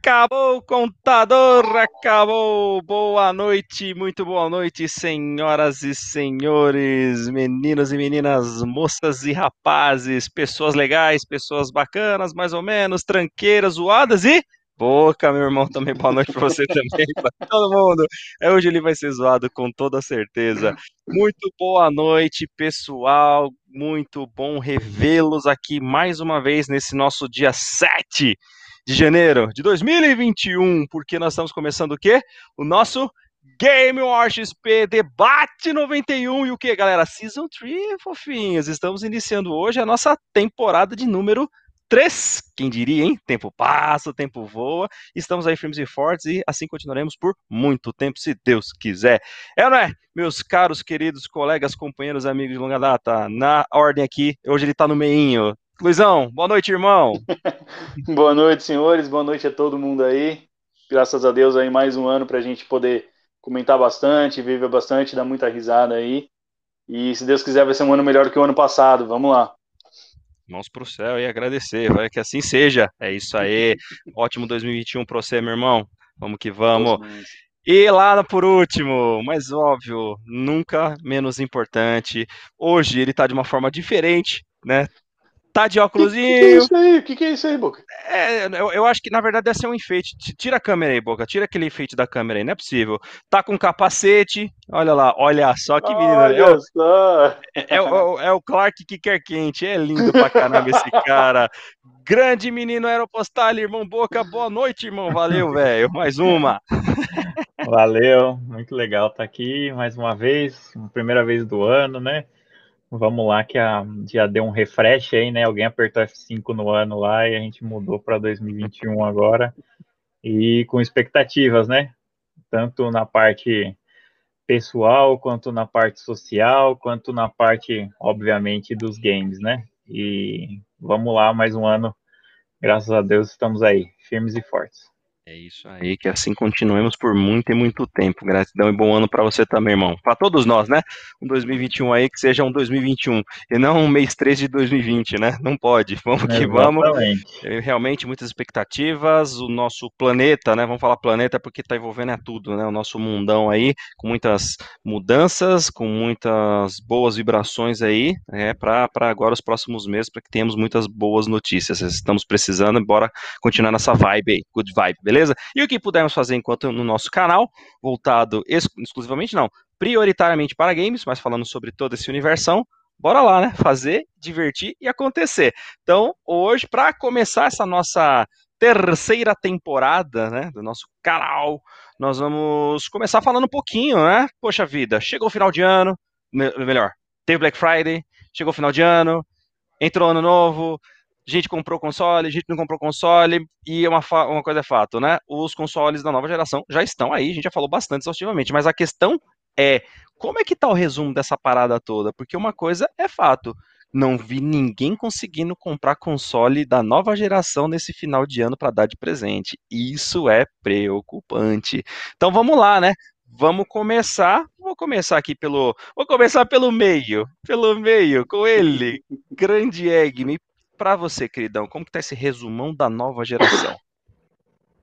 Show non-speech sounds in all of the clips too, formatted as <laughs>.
Acabou o contador, acabou. Boa noite, muito boa noite, senhoras e senhores, meninos e meninas, moças e rapazes, pessoas legais, pessoas bacanas, mais ou menos, tranqueiras, zoadas e boca, meu irmão, também boa noite para você também, <laughs> para todo mundo. É, hoje ele vai ser zoado com toda certeza. Muito boa noite, pessoal. Muito bom revê-los aqui mais uma vez nesse nosso dia 7 de janeiro de 2021, porque nós estamos começando o quê? O nosso Game War XP Debate 91 e o que, galera? Season 3, fofinhos. Estamos iniciando hoje a nossa temporada de número 3. Quem diria, hein? Tempo passa, tempo voa. Estamos aí firmes e fortes e assim continuaremos por muito tempo, se Deus quiser. É, não é? Meus caros, queridos colegas, companheiros, amigos de longa data, na ordem aqui, hoje ele tá no meinho. Luizão, boa noite, irmão. <laughs> boa noite, senhores. Boa noite a todo mundo aí. Graças a Deus aí mais um ano para a gente poder comentar bastante, viver bastante, dar muita risada aí. E se Deus quiser vai ser um ano melhor que o ano passado. Vamos lá. Mãos pro céu e agradecer, vai que assim seja. É isso aí. <laughs> Ótimo 2021 para você, meu irmão. Vamos que vamos. E lá por último, mas óbvio, nunca menos importante, hoje ele está de uma forma diferente, né? Tá de óculos. Que, que, que, é isso aí? O que, que, é isso aí, Boca? É, eu, eu, acho que na verdade deve ser um enfeite. Tira a câmera aí, Boca. Tira aquele enfeite da câmera aí, não é possível. Tá com capacete. Olha lá, olha só que menino. Olha é, só. É, é, o, é o Clark que quer quente. É lindo pra caramba esse cara. Grande menino aeropostal, irmão Boca. Boa noite, irmão. Valeu, velho. Mais uma. Valeu, muito legal estar tá aqui mais uma vez, primeira vez do ano, né? Vamos lá, que a, já deu um refresh aí, né? Alguém apertou F5 no ano lá e a gente mudou para 2021 agora. E com expectativas, né? Tanto na parte pessoal, quanto na parte social, quanto na parte, obviamente, dos games, né? E vamos lá, mais um ano. Graças a Deus estamos aí, firmes e fortes. É isso aí, que assim continuemos por muito e muito tempo. Gratidão e bom ano para você também, irmão. Para todos nós, né? Um 2021 aí que seja um 2021 e não um mês 3 de 2020, né? Não pode. <laughs> Vamos que vamos. É, realmente muitas expectativas. O nosso planeta, né? Vamos falar planeta porque está envolvendo é tudo, né? O nosso mundão aí com muitas mudanças, com muitas boas vibrações aí, é para agora os próximos meses para que tenhamos muitas boas notícias. Estamos precisando, bora continuar nessa vibe aí, good vibe, beleza? Beleza? E o que pudermos fazer enquanto no nosso canal, voltado exclusivamente, não, prioritariamente para games, mas falando sobre todo esse universão, bora lá, né? Fazer, divertir e acontecer. Então, hoje, para começar essa nossa terceira temporada, né, do nosso canal, nós vamos começar falando um pouquinho, né? Poxa vida, chegou o final de ano, melhor, teve Black Friday, chegou o final de ano, entrou ano novo, gente comprou console, gente não comprou console, e uma, uma coisa é fato, né? Os consoles da nova geração já estão aí, a gente já falou bastante exaustivamente, mas a questão é, como é que tá o resumo dessa parada toda? Porque uma coisa é fato, não vi ninguém conseguindo comprar console da nova geração nesse final de ano para dar de presente. Isso é preocupante. Então vamos lá, né? Vamos começar. Vou começar aqui pelo. Vou começar pelo meio. Pelo meio, com ele. <laughs> Grande Egg. Me para você, queridão, como que tá esse resumão da nova geração?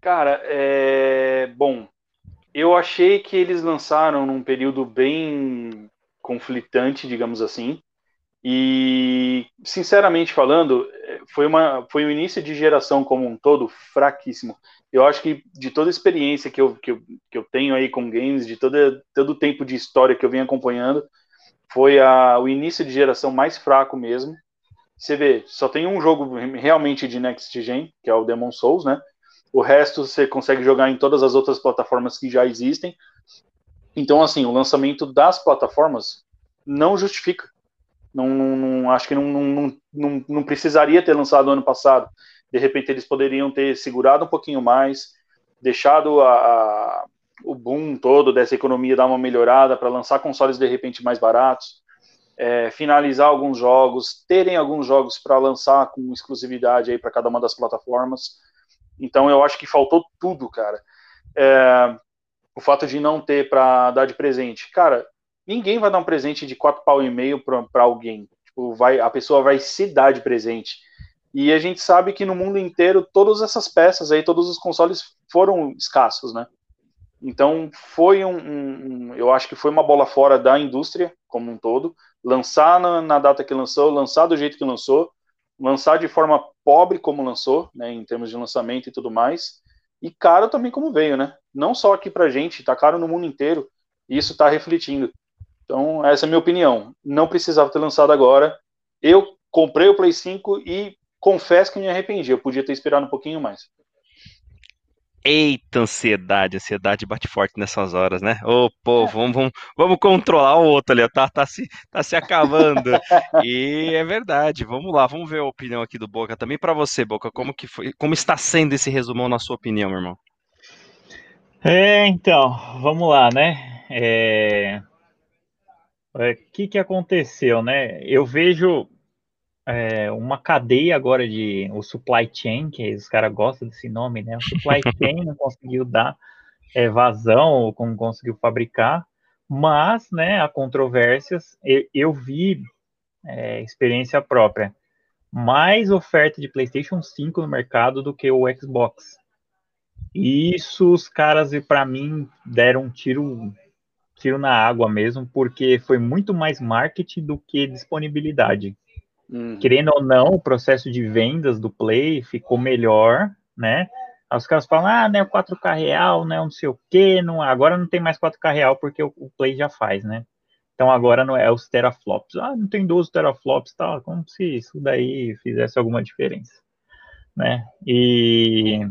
Cara, é bom. Eu achei que eles lançaram num período bem conflitante, digamos assim. E, sinceramente falando, foi, uma, foi um início de geração como um todo fraquíssimo. Eu acho que de toda a experiência que eu, que eu, que eu tenho aí com games, de todo, todo o tempo de história que eu venho acompanhando, foi a, o início de geração mais fraco mesmo. Você vê, só tem um jogo realmente de Next Gen, que é o Demon Souls, né? O resto você consegue jogar em todas as outras plataformas que já existem. Então, assim, o lançamento das plataformas não justifica. Não, não acho que não, não, não, não precisaria ter lançado ano passado. De repente, eles poderiam ter segurado um pouquinho mais, deixado a, a o boom todo dessa economia dar uma melhorada para lançar consoles de repente mais baratos é, finalizar alguns jogos, terem alguns jogos para lançar com exclusividade aí para cada uma das plataformas. Então eu acho que faltou tudo, cara. É, o fato de não ter para dar de presente, cara, ninguém vai dar um presente de quatro pau e meio para alguém. Tipo, vai, a pessoa vai se dar de presente. E a gente sabe que no mundo inteiro todas essas peças aí, todos os consoles foram escassos, né? Então foi um, um, eu acho que foi uma bola fora da indústria como um todo, lançar na, na, data que lançou, lançar do jeito que lançou, lançar de forma pobre como lançou, né, em termos de lançamento e tudo mais, e caro também como veio, né? Não só aqui pra gente, tá caro no mundo inteiro, e isso tá refletindo. Então, essa é a minha opinião. Não precisava ter lançado agora. Eu comprei o Play 5 e confesso que me arrependi. Eu podia ter esperado um pouquinho mais. Eita, ansiedade, ansiedade bate forte nessas horas, né? Ô, pô, vamos, vamos, vamos controlar o outro ali, tá, tá, se, tá se acabando. e é verdade, vamos lá, vamos ver a opinião aqui do Boca. Também para você, Boca, como que foi, como está sendo esse resumão na sua opinião, meu irmão? É, então, vamos lá, né? É... O é, que que aconteceu, né? Eu vejo é, uma cadeia agora de o supply chain, que os caras gostam desse nome, né? O supply <laughs> chain não conseguiu dar é, vazão, ou como conseguiu fabricar, mas, né, há controvérsias. Eu, eu vi é, experiência própria, mais oferta de PlayStation 5 no mercado do que o Xbox. Isso os caras, para mim, deram um tiro tiro na água mesmo, porque foi muito mais marketing do que disponibilidade. Uhum. Querendo ou não, o processo de vendas do Play ficou melhor, né? Aí os caras falam, ah, né, o 4K real, né, não sei o quê, não, agora não tem mais 4K real porque o, o Play já faz, né? Então agora não é os teraflops. Ah, não tem 12 teraflops, tal, como se isso daí fizesse alguma diferença, né? E,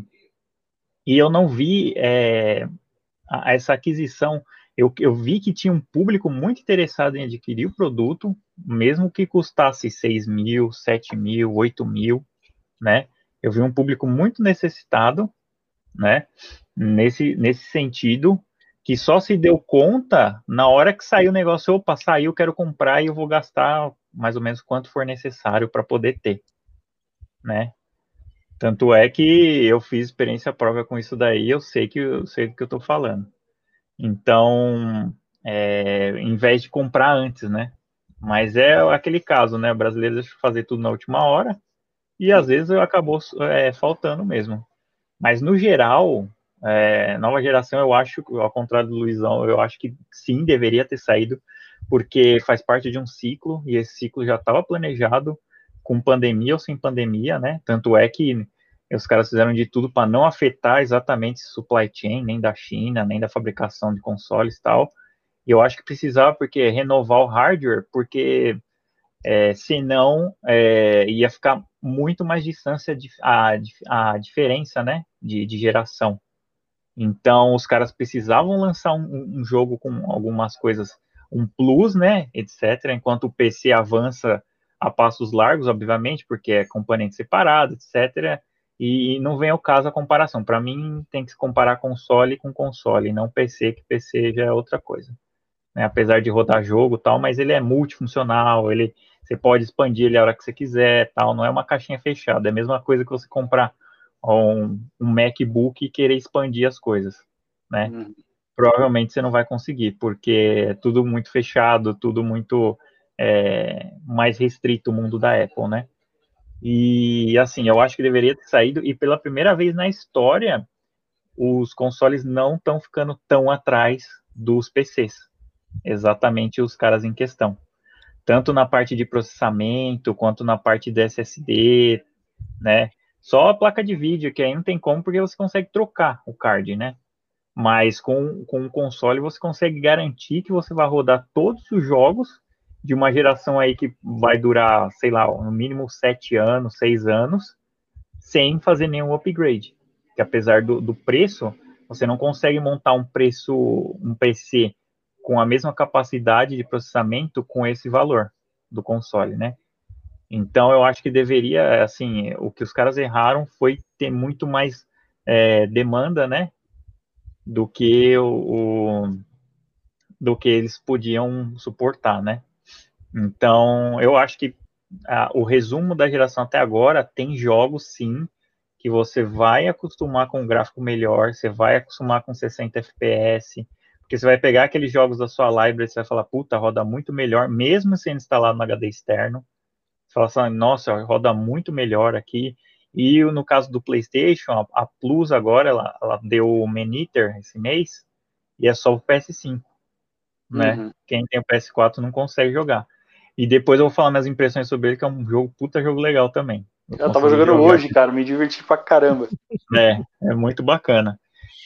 e eu não vi é, essa aquisição eu, eu vi que tinha um público muito interessado em adquirir o produto, mesmo que custasse 6 mil, 7 mil, 8 mil, né? Eu vi um público muito necessitado, né? Nesse, nesse sentido, que só se deu conta na hora que saiu o negócio, opa, saiu, quero comprar e eu vou gastar mais ou menos quanto for necessário para poder ter, né? Tanto é que eu fiz experiência própria com isso daí, eu sei que eu sei do que eu estou falando. Então, é, em vez de comprar antes, né? Mas é aquele caso, né? O brasileiro deixa fazer tudo na última hora e às vezes acabou é, faltando mesmo. Mas no geral, é, nova geração, eu acho, ao contrário do Luizão, eu acho que sim, deveria ter saído, porque faz parte de um ciclo e esse ciclo já estava planejado com pandemia ou sem pandemia, né? Tanto é que os caras fizeram de tudo para não afetar exatamente supply chain, nem da China, nem da fabricação de consoles e tal. E eu acho que precisava, porque renovar o hardware, porque é, senão é, ia ficar muito mais distância a, a diferença, né, de, de geração. Então, os caras precisavam lançar um, um, jogo com algumas coisas, um plus, né, etc., enquanto o PC avança a passos largos, obviamente, porque é componente separado, etc., e não vem ao caso a comparação. Para mim, tem que se comparar console com console, não PC, que PC já é outra coisa. Né? Apesar de rodar jogo tal, mas ele é multifuncional, ele, você pode expandir ele a hora que você quiser, tal, não é uma caixinha fechada. É a mesma coisa que você comprar um, um MacBook e querer expandir as coisas, né? Uhum. Provavelmente você não vai conseguir, porque é tudo muito fechado, tudo muito é, mais restrito o mundo da Apple, né? E assim, eu acho que deveria ter saído, e pela primeira vez na história, os consoles não estão ficando tão atrás dos PCs. Exatamente os caras em questão. Tanto na parte de processamento, quanto na parte de SSD, né? Só a placa de vídeo, que aí não tem como, porque você consegue trocar o card, né? Mas com, com o console você consegue garantir que você vai rodar todos os jogos de uma geração aí que vai durar, sei lá, no mínimo sete anos, seis anos, sem fazer nenhum upgrade. Que apesar do, do preço, você não consegue montar um preço, um PC com a mesma capacidade de processamento com esse valor do console, né? Então eu acho que deveria, assim, o que os caras erraram foi ter muito mais é, demanda, né? Do que o, o, do que eles podiam suportar, né? Então, eu acho que ah, o resumo da geração até agora tem jogos, sim, que você vai acostumar com um gráfico melhor, você vai acostumar com 60 FPS, porque você vai pegar aqueles jogos da sua library e você vai falar, puta, roda muito melhor, mesmo sendo instalado no HD externo. fala assim, nossa, roda muito melhor aqui. E no caso do PlayStation, a, Plus agora, ela, ela deu o Maniter esse mês, e é só o PS5, né? Uhum. Quem tem o PS4 não consegue jogar. E depois eu vou falar minhas impressões sobre ele, que é um jogo, puta jogo legal também. Eu, eu tava jogando hoje, cara, me diverti pra caramba. <laughs> É, é muito bacana.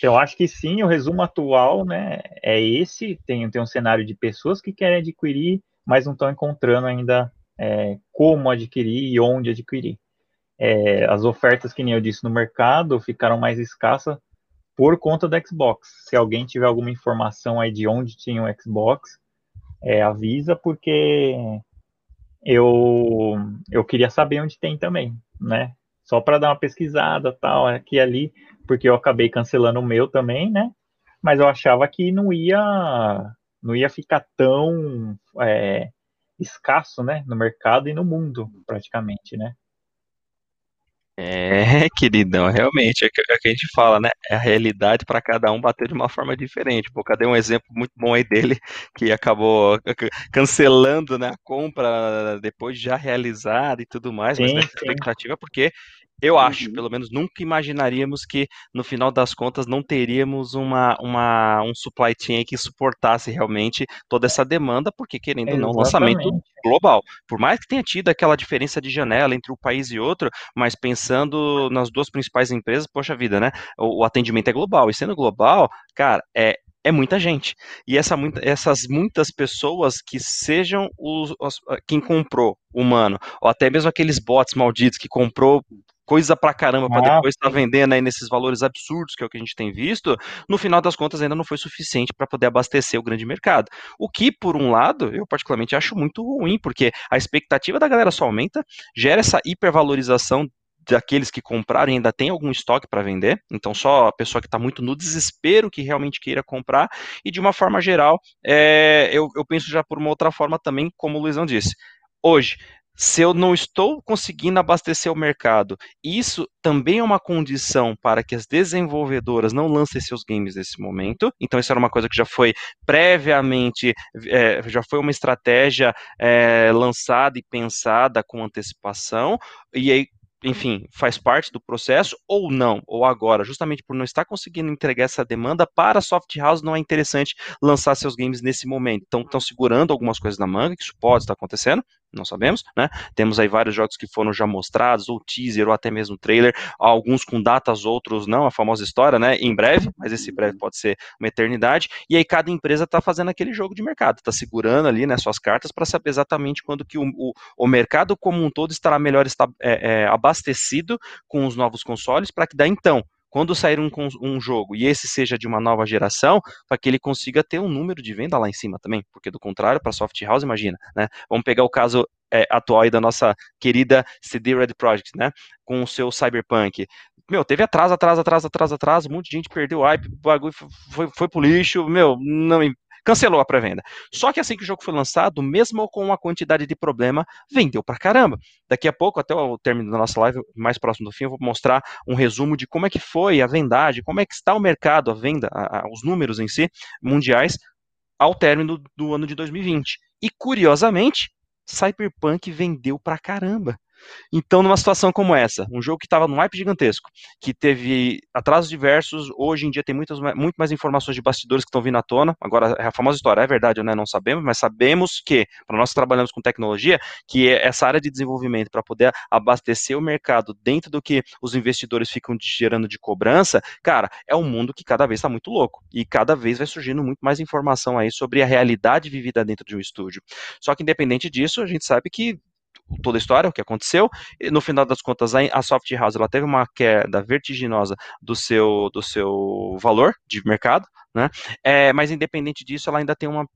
Eu acho que sim, o resumo atual, né, é esse. Tem, tem um cenário de pessoas que querem adquirir, mas não estão encontrando ainda é, como adquirir e onde adquirir. É, as ofertas, que nem eu disse, no mercado ficaram mais escassas por conta do Xbox. Se alguém tiver alguma informação aí de onde tinha o Xbox, é, avisa, porque eu, eu queria saber onde tem também, né? Só para dar uma pesquisada, tal, aqui e ali, porque eu acabei cancelando o meu também, né? Mas eu achava que não ia, não ia ficar tão é, escasso, né, no mercado e no mundo, praticamente, né? É, <laughs> queridão, realmente, é, é o que a gente fala, né? É a realidade para cada um bater de uma forma diferente. Pô, cadê um exemplo muito bom aí dele <laughs> que acabou <laughs> cancelando né, a compra depois de já realizada e tudo mais, mas sim, expectativa porque eu acho, uhum. pelo menos nunca imaginaríamos que no final das contas não teríamos uma, uma um supply chain que suportasse realmente toda essa demanda, porque querendo ou não, lançamento global. Por mais que tenha tido aquela diferença de janela entre um país e outro, mas pensando nas duas principais empresas, poxa vida, né? O, o atendimento é global. E sendo global, cara, é, é muita gente. E essa, essas muitas pessoas que sejam os, os, quem comprou humano, ou até mesmo aqueles bots malditos que comprou coisa pra caramba para ah, depois estar tá vendendo aí nesses valores absurdos, que é o que a gente tem visto, no final das contas ainda não foi suficiente para poder abastecer o grande mercado. O que, por um lado, eu particularmente acho muito ruim, porque a expectativa da galera só aumenta, gera essa hipervalorização daqueles que compraram ainda tem algum estoque para vender, então só a pessoa que está muito no desespero que realmente queira comprar, e de uma forma geral, é, eu, eu penso já por uma outra forma também, como o Luizão disse. Hoje, se eu não estou conseguindo abastecer o mercado, isso também é uma condição para que as desenvolvedoras não lancem seus games nesse momento. Então, isso era uma coisa que já foi previamente, é, já foi uma estratégia é, lançada e pensada com antecipação. E aí, enfim, faz parte do processo ou não, ou agora, justamente por não estar conseguindo entregar essa demanda para a soft house, não é interessante lançar seus games nesse momento. Então, estão segurando algumas coisas na manga, que isso pode estar acontecendo, não sabemos, né? Temos aí vários jogos que foram já mostrados, ou teaser, ou até mesmo trailer, alguns com datas, outros não, a famosa história, né? Em breve, mas esse breve pode ser uma eternidade, e aí cada empresa está fazendo aquele jogo de mercado, está segurando ali, né, suas cartas para saber exatamente quando que o, o, o, mercado como um todo estará melhor está, é, é, abastecido com os novos consoles, para que daí então quando sair um, um, jogo e esse seja de uma nova geração, para que ele consiga ter um número de venda lá em cima também, porque do contrário, para soft house, imagina, né? Vamos pegar o caso é, atual aí da nossa querida CD Red Project, né? Com o seu Cyberpunk. Meu, teve atraso, atraso, atraso, atraso, atraso, um monte de gente perdeu o hype, o bagulho foi, foi pro lixo, meu, não cancelou a pré-venda. Só que assim que o jogo foi lançado, mesmo com uma quantidade de problema, vendeu pra caramba. Daqui a pouco, até o término da nossa live, mais próximo do fim, eu vou mostrar um resumo de como é que foi a vendagem, como é que está o mercado, a venda, a, a, os números em si, mundiais, ao término do ano de 2020. E curiosamente, Cyberpunk vendeu pra caramba. Então, numa situação como essa, um jogo que estava num hype gigantesco, que teve atrasos diversos, hoje em dia tem muitas, muito mais informações de bastidores que estão vindo à tona. Agora, é a famosa história, é verdade não, não sabemos, mas sabemos que, para nós que trabalhamos com tecnologia, que é essa área de desenvolvimento, para poder abastecer o mercado dentro do que os investidores ficam gerando de cobrança, cara, é um mundo que cada vez está muito louco. E cada vez vai surgindo muito mais informação aí sobre a realidade vivida dentro de um estúdio. Só que, independente disso, a gente sabe que toda a história, o que aconteceu. E no final das contas, a Soft House ela teve uma queda vertiginosa do seu, do seu valor de mercado, né? É, mas independente disso, ela ainda tem uma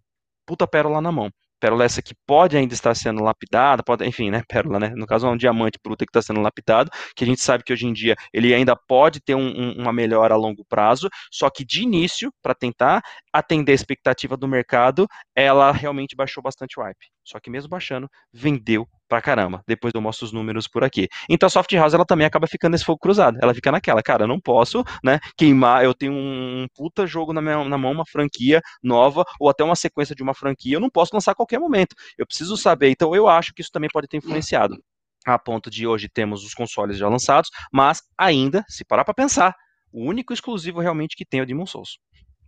puta pérola na mão. Pérola essa que pode ainda estar sendo lapidada, pode, enfim, né? Pérola, né? No caso, é um diamante bruto que está sendo lapidado, que a gente sabe que hoje em dia ele ainda pode ter um, um, uma melhora a longo prazo, só que de início, para tentar atender a expectativa do mercado, ela realmente baixou bastante o hype. Só que mesmo baixando, vendeu pra caramba. Depois eu mostro os números por aqui. Então a Soft House ela também acaba ficando nesse fogo cruzado. Ela fica naquela, cara, eu não posso, né, queimar, eu tenho um puta jogo na, minha, na mão, uma franquia nova, ou até uma sequência de uma franquia, eu não posso lançar a qualquer momento. Eu preciso saber. Então eu acho que isso também pode ter influenciado. A ponto de hoje temos os consoles já lançados, mas ainda, se parar para pensar, o único exclusivo realmente que tem é o Demon Souls.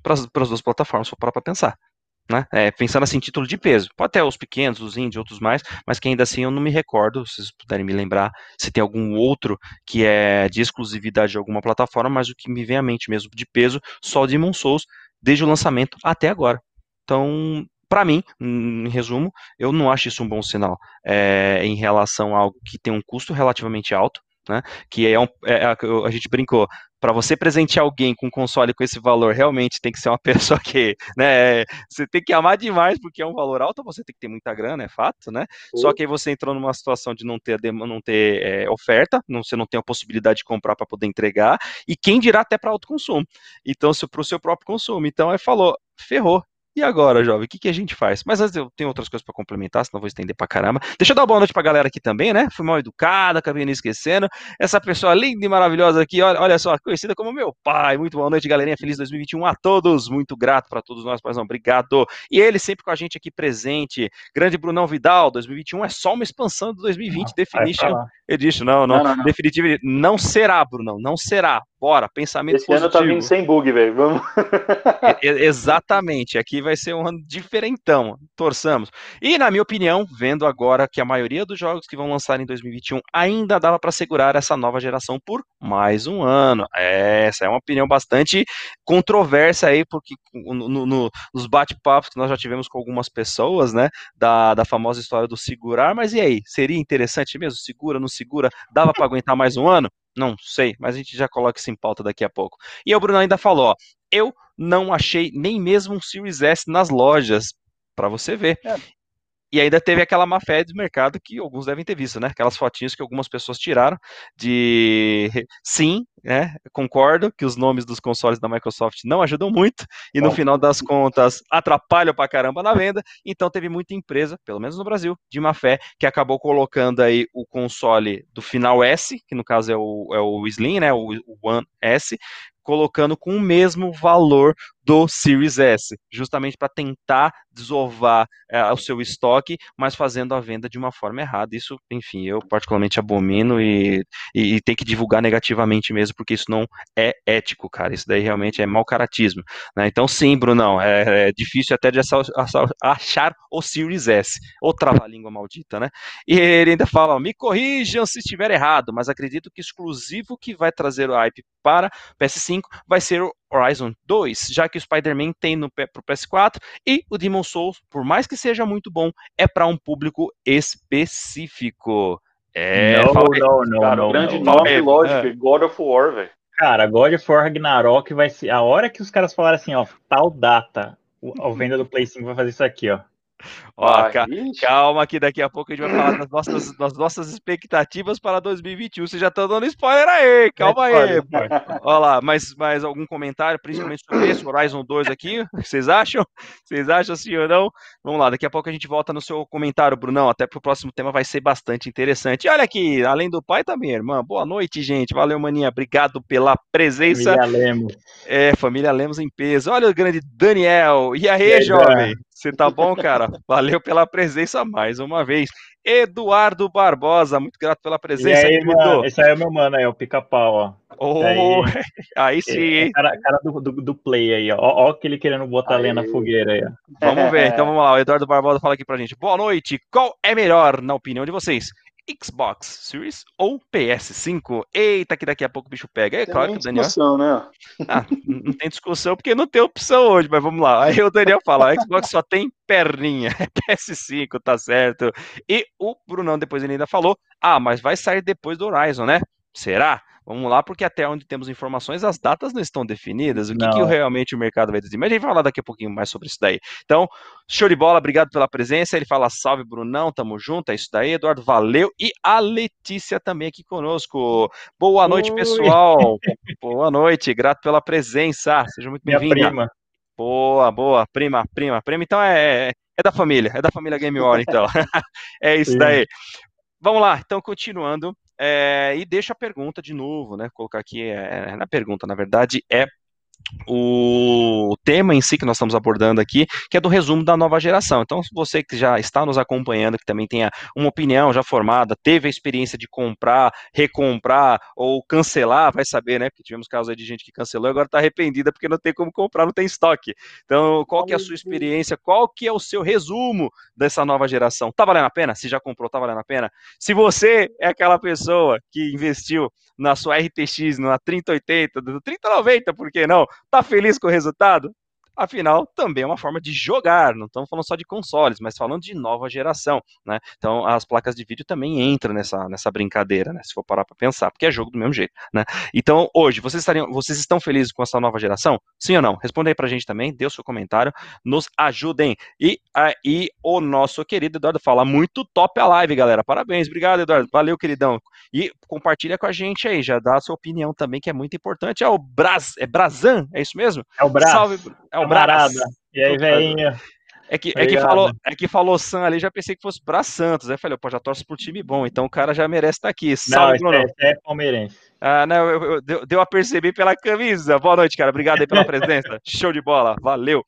Para as duas plataformas, se parar para pensar. Né? É, pensando assim, título de peso. Pode ter os pequenos, os indies, outros mais, mas que ainda assim eu não me recordo, se vocês puderem me lembrar, se tem algum outro que é de exclusividade de alguma plataforma, mas o que me vem à mente mesmo de peso, só o Demon Souls, desde o lançamento até agora. Então, para mim, em resumo, eu não acho isso um bom sinal é, em relação a algo que tem um custo relativamente alto, né? Que é, um, é a gente brincou, para você presentear alguém com um console com esse valor, realmente tem que ser uma <laughs> pessoa que, né, você tem que amar demais porque é um valor alto, você tem que ter muita grana, é fato, né? Uhum. Só que aí você entrou numa situação de não ter, não ter é, oferta, não, você não tem a possibilidade de comprar para poder entregar, e quem dirá até para autoconsumo. Então, para o seu próprio consumo. Então, aí falou, ferrou, e agora, jovem, o que, que a gente faz? Mas antes eu tenho outras coisas para complementar, senão vou estender pra caramba. Deixa eu dar uma boa noite pra galera aqui também, né? Fui mal educada, acabei nem esquecendo. Essa pessoa linda e maravilhosa aqui, olha, olha só, conhecida como meu pai. Muito boa noite, galerinha. Feliz 2021 a todos. Muito grato para todos nós, paizão. Obrigado. E ele sempre com a gente aqui presente. Grande Brunão Vidal, 2021 é só uma expansão do 2020 não, Definition Edition. Não, não, não, não. Definitivo não será, Brunão, não será. Bora, pensamento Esse positivo. ano tá vindo sem bug, velho. Vamos. <laughs> exatamente. Aqui vai ser um ano diferentão. Torçamos. E, na minha opinião, vendo agora que a maioria dos jogos que vão lançar em 2021 ainda dava para segurar essa nova geração por mais um ano. Essa é uma opinião bastante controversa aí, porque no, no, nos bate-papos que nós já tivemos com algumas pessoas, né, da, da famosa história do segurar, mas e aí? Seria interessante mesmo? Segura, não segura? Dava para aguentar mais um ano? Não sei, mas a gente já coloca isso em pauta daqui a pouco. E o Bruno ainda falou: ó, eu não achei nem mesmo um Series S nas lojas, para você ver. É. E ainda teve aquela má fé do mercado que alguns devem ter visto, né? Aquelas fotinhas que algumas pessoas tiraram de sim, né? Concordo que os nomes dos consoles da Microsoft não ajudam muito e no Bom. final das contas atrapalham pra caramba na venda. Então teve muita empresa, pelo menos no Brasil, de má fé, que acabou colocando aí o console do final S, que no caso é o, é o Slim, né? O, o One S, colocando com o mesmo valor do Series S, justamente para tentar desovar é, o seu estoque, mas fazendo a venda de uma forma errada. Isso, enfim, eu particularmente abomino e, e, e tem que divulgar negativamente mesmo, porque isso não é ético, cara. Isso daí realmente é mau caratismo. Né? Então, sim, Brunão, é, é difícil até de achar o Series S. Ou trava-língua maldita, né? E ele ainda fala: me corrijam se estiver errado, mas acredito que exclusivo que vai trazer o hype para PS5 vai ser o Horizon 2, já que o Spider-Man tem no pro PS4 e o Demon Souls, por mais que seja muito bom, é para um público específico. É, não, não, não, cara, não, o grande não, nome, não. lógico, é. God of War, velho. Cara, God of War Ragnarok vai ser. A hora que os caras falarem assim, ó, tal data, a venda do Play 5 vai fazer isso aqui, ó. <laughs> Ó, ca calma que daqui a pouco a gente vai falar das <clears throat> nossas, das nossas expectativas para 2021. Vocês já estão dando spoiler aí, calma aí. Olha lá, mais, mais algum comentário, principalmente sobre esse Horizon 2 aqui? Vocês acham? <laughs> Vocês acham sim ou não? Vamos lá, daqui a pouco a gente volta no seu comentário, Brunão, até para o próximo tema vai ser bastante interessante. E olha aqui, além do pai também, irmã. Boa noite, gente. Valeu, maninha. Obrigado pela presença. Família Lemos. É, família Lemos em peso. Olha o grande Daniel. E aí, e aí jovem? Você tá bom, cara? Valeu pela presença mais uma vez. Eduardo Barbosa, muito grato pela presença. E aí, mano, esse aí é o meu mano aí, o pica-pau, ó. Oh, aí, aí, sim, é, cara, cara do, do, do, play aí, ó. Ó, ó ele querendo botar lenha na fogueira aí, ó. Vamos ver, então <laughs> vamos lá. O Eduardo Barbosa fala aqui pra gente. Boa noite. Qual é melhor, na opinião de vocês? Xbox Series ou PS5. Eita, que daqui a pouco o bicho pega. É tem claro que o Daniel. discussão, né? Ah, não tem discussão porque não tem opção hoje, mas vamos lá. Aí o Daniel fala: a Xbox só tem perninha. PS5, tá certo. E o Brunão depois ele ainda falou: ah, mas vai sair depois do Horizon, né? Será? Vamos lá, porque até onde temos informações, as datas não estão definidas. O que, que realmente o mercado vai dizer? Mas a gente vai falar daqui a pouquinho mais sobre isso daí. Então, show de bola, obrigado pela presença. Ele fala salve, Brunão, tamo junto, é isso daí. Eduardo, valeu. E a Letícia também aqui conosco. Boa noite, Oi. pessoal. Boa noite, grato pela presença. Seja muito bem-vinda. Boa, boa, prima, prima, prima. Então é, é, é da família, é da família Game War, então. <laughs> é isso Sim. daí. Vamos lá, então continuando. É, e deixa a pergunta de novo, né? Colocar aqui é, na pergunta, na verdade, é o tema em si que nós estamos abordando aqui, que é do resumo da nova geração. Então, se você que já está nos acompanhando, que também tenha uma opinião já formada, teve a experiência de comprar, recomprar ou cancelar, vai saber, né? Porque tivemos casos aí de gente que cancelou e agora está arrependida porque não tem como comprar, não tem estoque. Então, qual que é a sua experiência? Qual que é o seu resumo dessa nova geração? Tá valendo a pena? Se já comprou, tá valendo a pena? Se você é aquela pessoa que investiu na sua RTX, na 3080, do 3090, por que não? Tá feliz com o resultado? Afinal, também é uma forma de jogar, não estamos falando só de consoles, mas falando de nova geração, né? Então, as placas de vídeo também entram nessa, nessa brincadeira, né? Se for parar para pensar, porque é jogo do mesmo jeito, né? Então, hoje, vocês, estariam, vocês estão felizes com essa nova geração? Sim ou não? Responda aí pra gente também, dê o seu comentário, nos ajudem. E aí, o nosso querido Eduardo fala, muito top a live, galera. Parabéns, obrigado, Eduardo. Valeu, queridão. E compartilha com a gente aí, já dá a sua opinião também, que é muito importante. É o Braz, é Brazan, é isso mesmo? É o Braz. Salve, é o Camarada. E aí, velhinha? É que, é, que falou, é que falou Sam ali, já pensei que fosse pra Santos. Aí falei, pô, já torce pro time bom, então o cara já merece estar tá aqui. Salve, não, Bruno. É, é palmeirense. Ah, não, eu, eu, deu, deu a perceber pela camisa. Boa noite, cara. Obrigado aí pela <laughs> presença. Show de bola, valeu.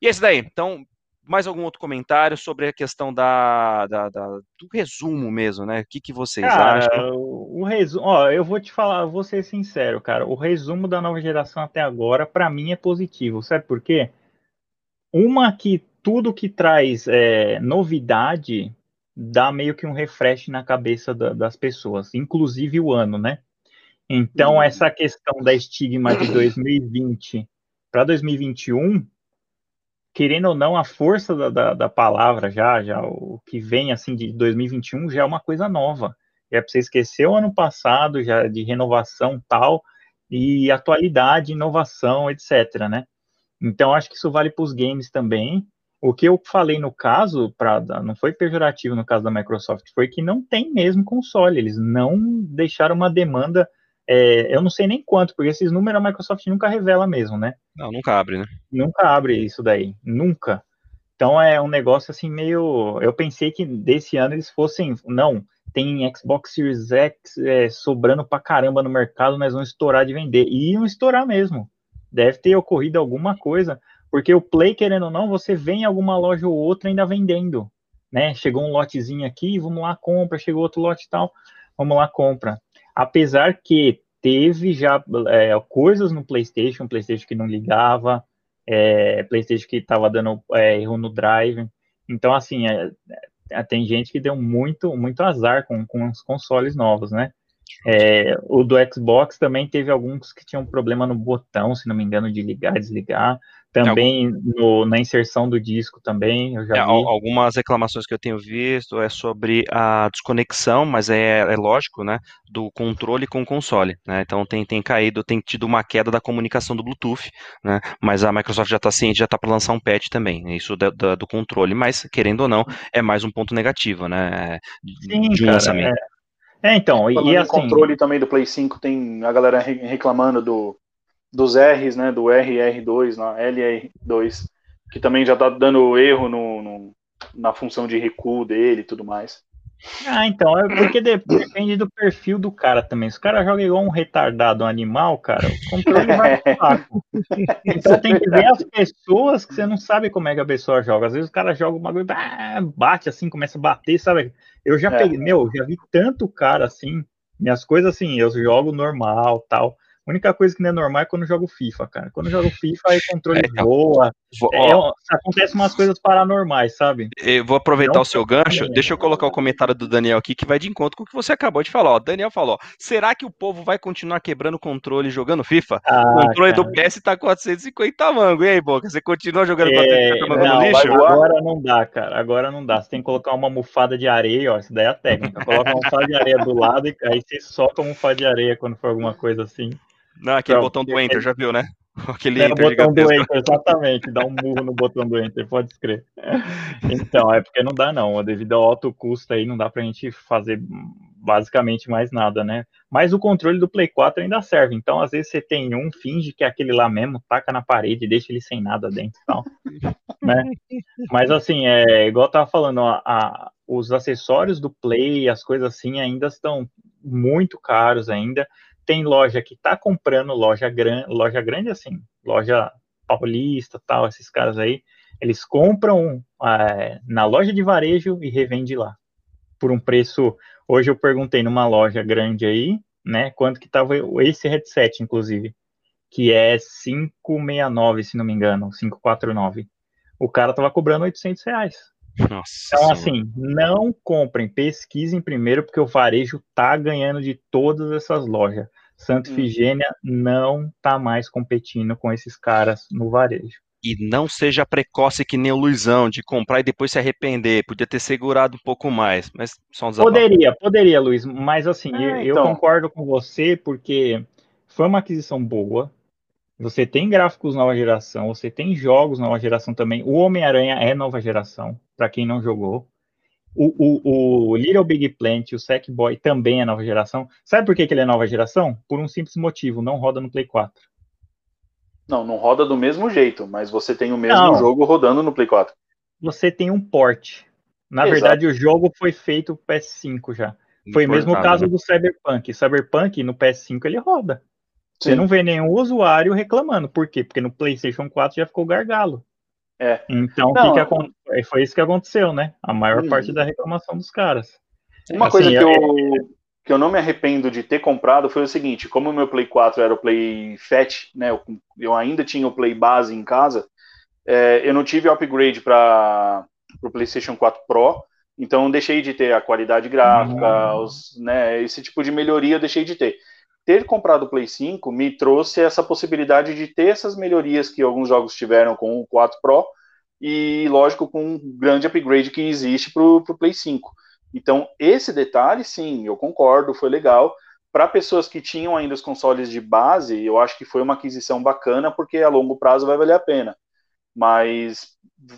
E esse daí, então, mais algum outro comentário sobre a questão da, da, da do resumo mesmo, né? O que, que vocês cara, acham? O resumo, ó, eu vou te falar, vou ser sincero, cara. O resumo da nova geração até agora, para mim, é positivo. Sabe por quê? Uma que tudo que traz é, novidade dá meio que um refresh na cabeça da, das pessoas, inclusive o ano, né? Então, hum. essa questão da estigma de 2020 para 2021 querendo ou não, a força da, da, da, palavra já, já o que vem assim de 2021 já é uma coisa nova. É para você esquecer o ano passado já de renovação tal e atualidade, inovação, etc, né? Então acho que isso vale para os games também. O que eu falei no caso, pra, não foi pejorativo no caso da Microsoft, foi que não tem mesmo console. Eles não deixaram uma demanda é, eu não sei nem quanto, porque esses números a Microsoft nunca revela mesmo, né? Não, nunca abre, né? Nunca abre isso daí, nunca. Então é um negócio assim meio. Eu pensei que desse ano eles fossem. Não, tem Xbox Series X é, sobrando pra caramba no mercado, nós vamos estourar de vender. E iam estourar mesmo. Deve ter ocorrido alguma coisa, porque o Play, querendo ou não, você vê em alguma loja ou outra ainda vendendo. Né? Chegou um lotezinho aqui, vamos lá, compra, chegou outro lote e tal, vamos lá, compra apesar que teve já é, coisas no PlayStation, PlayStation que não ligava, é, PlayStation que estava dando é, erro no drive. Então, assim, é, é, tem gente que deu muito, muito azar com, com os consoles novos, né? É, o do Xbox também teve alguns que tinham problema no botão, se não me engano, de ligar, desligar. Também no, na inserção do disco também, eu já é, vi. Algumas reclamações que eu tenho visto é sobre a desconexão, mas é, é lógico, né, do controle com o console, né, então tem, tem caído, tem tido uma queda da comunicação do Bluetooth, né, mas a Microsoft já está ciente, já está para lançar um patch também, né, isso do, do, do, controle, mas querendo ou não, é mais um ponto negativo, né, Sim, de um cara, lançamento. É, é então, e, e assim... controle também do Play 5 tem a galera reclamando do dos R's, né, do RR2, na LR2, que também já está dando erro no, no, na função de recuo dele e tudo mais. Ah, então, é porque depende do perfil do cara também. Se o cara joga igual um retardado, um animal, cara, o controle vai pro <laughs> saco. Então tem que ver as pessoas que você não sabe como é que a pessoa joga. Às vezes o cara joga uma coisa, bate assim, começa a bater, sabe? Eu já é. peguei, meu, já vi tanto cara assim, minhas coisas assim, eu jogo normal, tal. A única coisa que não é normal é quando jogo FIFA, cara. Quando jogo FIFA, aí o controle é, então, voa. É, acontece umas coisas paranormais, sabe? Eu vou aproveitar não, o seu gancho. Deixa eu colocar o comentário do Daniel aqui, que vai de encontro com o que você acabou de falar. O Daniel falou: será que o povo vai continuar quebrando o controle jogando FIFA? Ah, o controle cara. do PS tá 450 mango. E aí, Boca? Você continua jogando é, 450 mango no lixo? Agora não dá, cara. Agora não dá. Você tem que colocar uma almofada de areia, ó. Isso daí é a técnica. Coloca uma almofada de areia do lado e aí você soca a almofada de areia quando for alguma coisa assim. Não, aquele Pronto. botão do Enter, já viu, né? <laughs> Aquele é, o botão do Enter, exatamente, dá um murro no botão do Enter, pode escrever. Então, é porque não dá não, devido ao alto custo aí, não dá pra gente fazer basicamente mais nada, né? Mas o controle do Play 4 ainda serve. Então, às vezes, você tem um, finge que é aquele lá mesmo, taca na parede, deixa ele sem nada dentro e tal. <laughs> né? Mas, assim, é igual eu tava falando, a, a, os acessórios do Play, as coisas assim, ainda estão muito caros ainda. Tem loja que tá comprando loja, gran, loja grande, assim, loja paulista, tal, esses caras aí, eles compram é, na loja de varejo e revende lá por um preço. Hoje eu perguntei numa loja grande aí, né, quanto que tava esse headset, inclusive, que é 569, se não me engano, 549. O cara tava cobrando 800 reais. Nossa então, assim, não comprem, pesquisem primeiro, porque o varejo tá ganhando de todas essas lojas. Santa hum. Figênia não tá mais competindo com esses caras no varejo e não seja precoce que nem o Luizão, de comprar e depois se arrepender. Podia ter segurado um pouco mais, mas só um desabafo. Poderia, poderia, Luiz, mas assim, é, eu, então. eu concordo com você, porque foi uma aquisição boa. Você tem gráficos nova geração, você tem jogos nova geração também. O Homem-Aranha é nova geração, para quem não jogou. O, o, o, Little Big Plant, o Sackboy também é nova geração. Sabe por que, que ele é nova geração? Por um simples motivo, não roda no Play 4. Não, não roda do mesmo jeito, mas você tem o mesmo não. jogo rodando no Play 4. Você tem um port. Na Exato. verdade, o jogo foi feito PS5 já. Foi o mesmo caso né? do Cyberpunk. Cyberpunk no PS5 ele roda. Sim. Você não vê nenhum usuário reclamando. Por quê? Porque no PlayStation 4 já ficou gargalo. É. Então, não, que que, foi isso que aconteceu, né? A maior hum. parte da reclamação dos caras. Uma assim, coisa que é... eu que eu não me arrependo de ter comprado foi o seguinte: como o meu Play 4 era o Play Fat, né, eu, eu ainda tinha o Play base em casa, é, eu não tive upgrade para o PlayStation 4 Pro, então deixei de ter a qualidade gráfica, uhum. os, né, esse tipo de melhoria eu deixei de ter. Ter comprado o Play 5 me trouxe essa possibilidade de ter essas melhorias que alguns jogos tiveram com o 4 Pro, e lógico, com um grande upgrade que existe para o Play 5. Então, esse detalhe, sim, eu concordo, foi legal. Para pessoas que tinham ainda os consoles de base, eu acho que foi uma aquisição bacana, porque a longo prazo vai valer a pena. Mas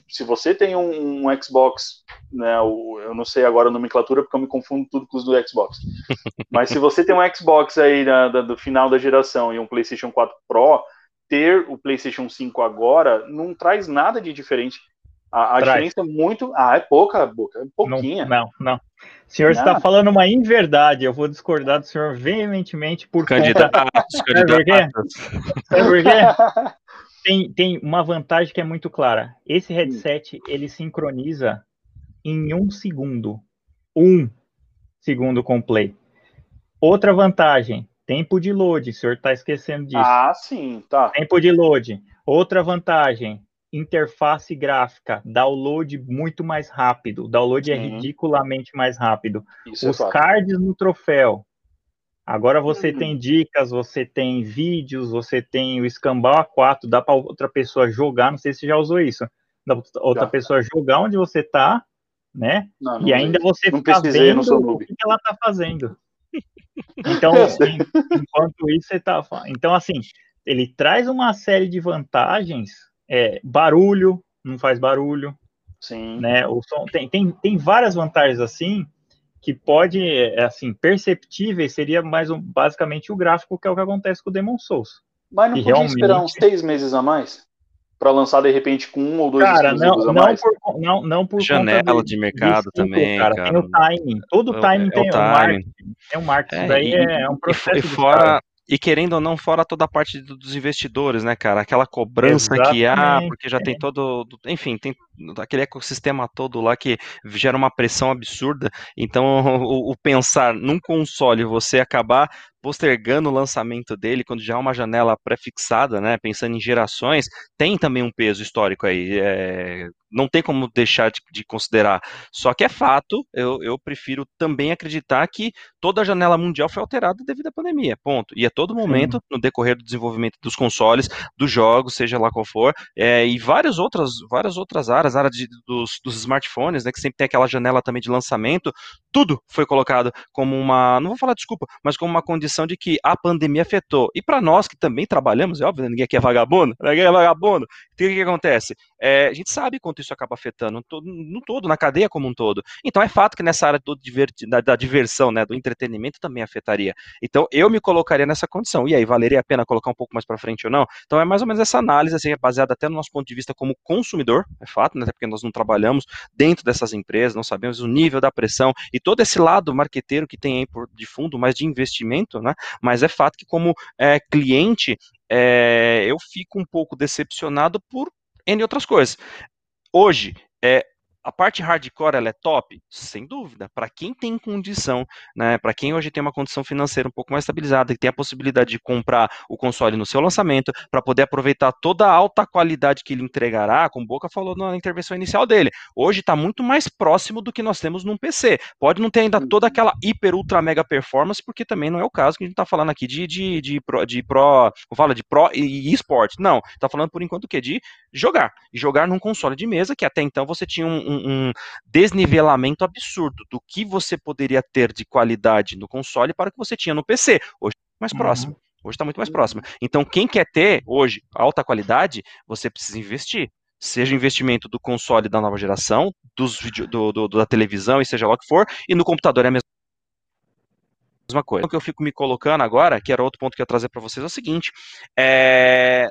se você tem um, um Xbox, né, eu não sei agora a nomenclatura porque eu me confundo tudo com os do Xbox. <laughs> Mas se você tem um Xbox aí da, da, do final da geração e um PlayStation 4 Pro, ter o PlayStation 5 agora não traz nada de diferente a, a diferença é muito. Ah, é pouca, boca, é pouquinha. Não, não. não. O senhor não. está falando uma inverdade. Eu vou discordar do senhor veementemente por candidatos. Conta... <laughs> candidatos. Sabe por quê? <laughs> Tem, tem uma vantagem que é muito clara. Esse headset ele sincroniza em um segundo. Um segundo com o play. Outra vantagem, tempo de load. O senhor está esquecendo disso. Ah, sim, tá. Tempo de load. Outra vantagem, interface gráfica, download muito mais rápido, o download é ridiculamente mais rápido. Isso é Os é cards no troféu. Agora você uhum. tem dicas, você tem vídeos, você tem o Scambau A4, dá para outra pessoa jogar, não sei se já usou isso. Dá para outra já. pessoa jogar onde você tá, né? Não, não e ainda você não fica vendo o que ela tá fazendo. <laughs> Então, enquanto isso você tá, então assim, ele traz uma série de vantagens é, barulho, não faz barulho. Sim. Né? O som, tem, tem, tem várias vantagens assim que pode, é, assim, perceptíveis seria mais um, basicamente o gráfico que é o que acontece com o Demon Souls. Mas não podia realmente... esperar uns seis meses a mais? para lançar de repente com um ou dois cara, não, a mais. Por, não, não por janela de, de mercado também, cara. Tem o timing, todo o timing é, tem, o timing. marketing, tem o marketing, é, daí e, é um processo. E fora, e querendo ou não, fora toda a parte dos investidores, né, cara? Aquela cobrança Exatamente, que há, porque já é. tem todo. Enfim, tem aquele ecossistema todo lá que gera uma pressão absurda. Então, <laughs> o, o pensar num console, você acabar postergando o lançamento dele quando já há uma janela pré-fixada, né? Pensando em gerações, tem também um peso histórico aí. É, não tem como deixar de, de, considerar. Só que é fato, eu, eu prefiro também acreditar que toda a janela mundial foi alterada devido à pandemia. Ponto. E a todo momento, Sim. no decorrer do desenvolvimento dos consoles, dos jogos, seja lá qual for, é, e várias outras, várias outras áreas, área de, dos, dos smartphones, né? Que sempre tem aquela janela também de lançamento, tudo foi colocado como uma. Não vou falar desculpa, mas como uma condição de que a pandemia afetou. E para nós que também trabalhamos, é óbvio, né, ninguém aqui é vagabundo, ninguém é vagabundo. O que, que acontece? É, a gente sabe quanto isso acaba afetando no todo, na cadeia como um todo. Então é fato que nessa área do da, da, diversão, né, do entretenimento também afetaria. Então eu me colocaria nessa condição. E aí, valeria a pena colocar um pouco mais para frente ou não? Então é mais ou menos essa análise, assim, é baseada até no nosso ponto de vista como consumidor, é fato, né, até porque nós não trabalhamos dentro dessas empresas, não sabemos o nível da pressão e todo esse lado marqueteiro que tem aí por de fundo, mas de investimento, né? Mas é fato que como é, cliente é, eu fico um pouco decepcionado por N outras coisas. Hoje, é, a parte hardcore ela é top? Sem dúvida. Para quem tem condição, né, para quem hoje tem uma condição financeira um pouco mais estabilizada, que tem a possibilidade de comprar o console no seu lançamento, para poder aproveitar toda a alta qualidade que ele entregará, como Boca falou na intervenção inicial dele. Hoje está muito mais próximo do que nós temos num PC. Pode não ter ainda toda aquela hiper, ultra, mega performance, porque também não é o caso que a gente está falando aqui de, de, de, pro, de pro, fala de pro e esporte. Não, está falando por enquanto o quê? De jogar. E jogar num console de mesa, que até então você tinha um, um um, desnivelamento absurdo do que você poderia ter de qualidade no console para o que você tinha no PC. Hoje é mais uhum. próximo. Hoje está muito mais próximo. Então, quem quer ter hoje alta qualidade, você precisa investir. Seja investimento do console da nova geração, dos vídeo, do, do, da televisão e seja lá o que for, e no computador é a mesma mesma coisa. O que eu fico me colocando agora, que era outro ponto que eu ia trazer para vocês, é o seguinte: é,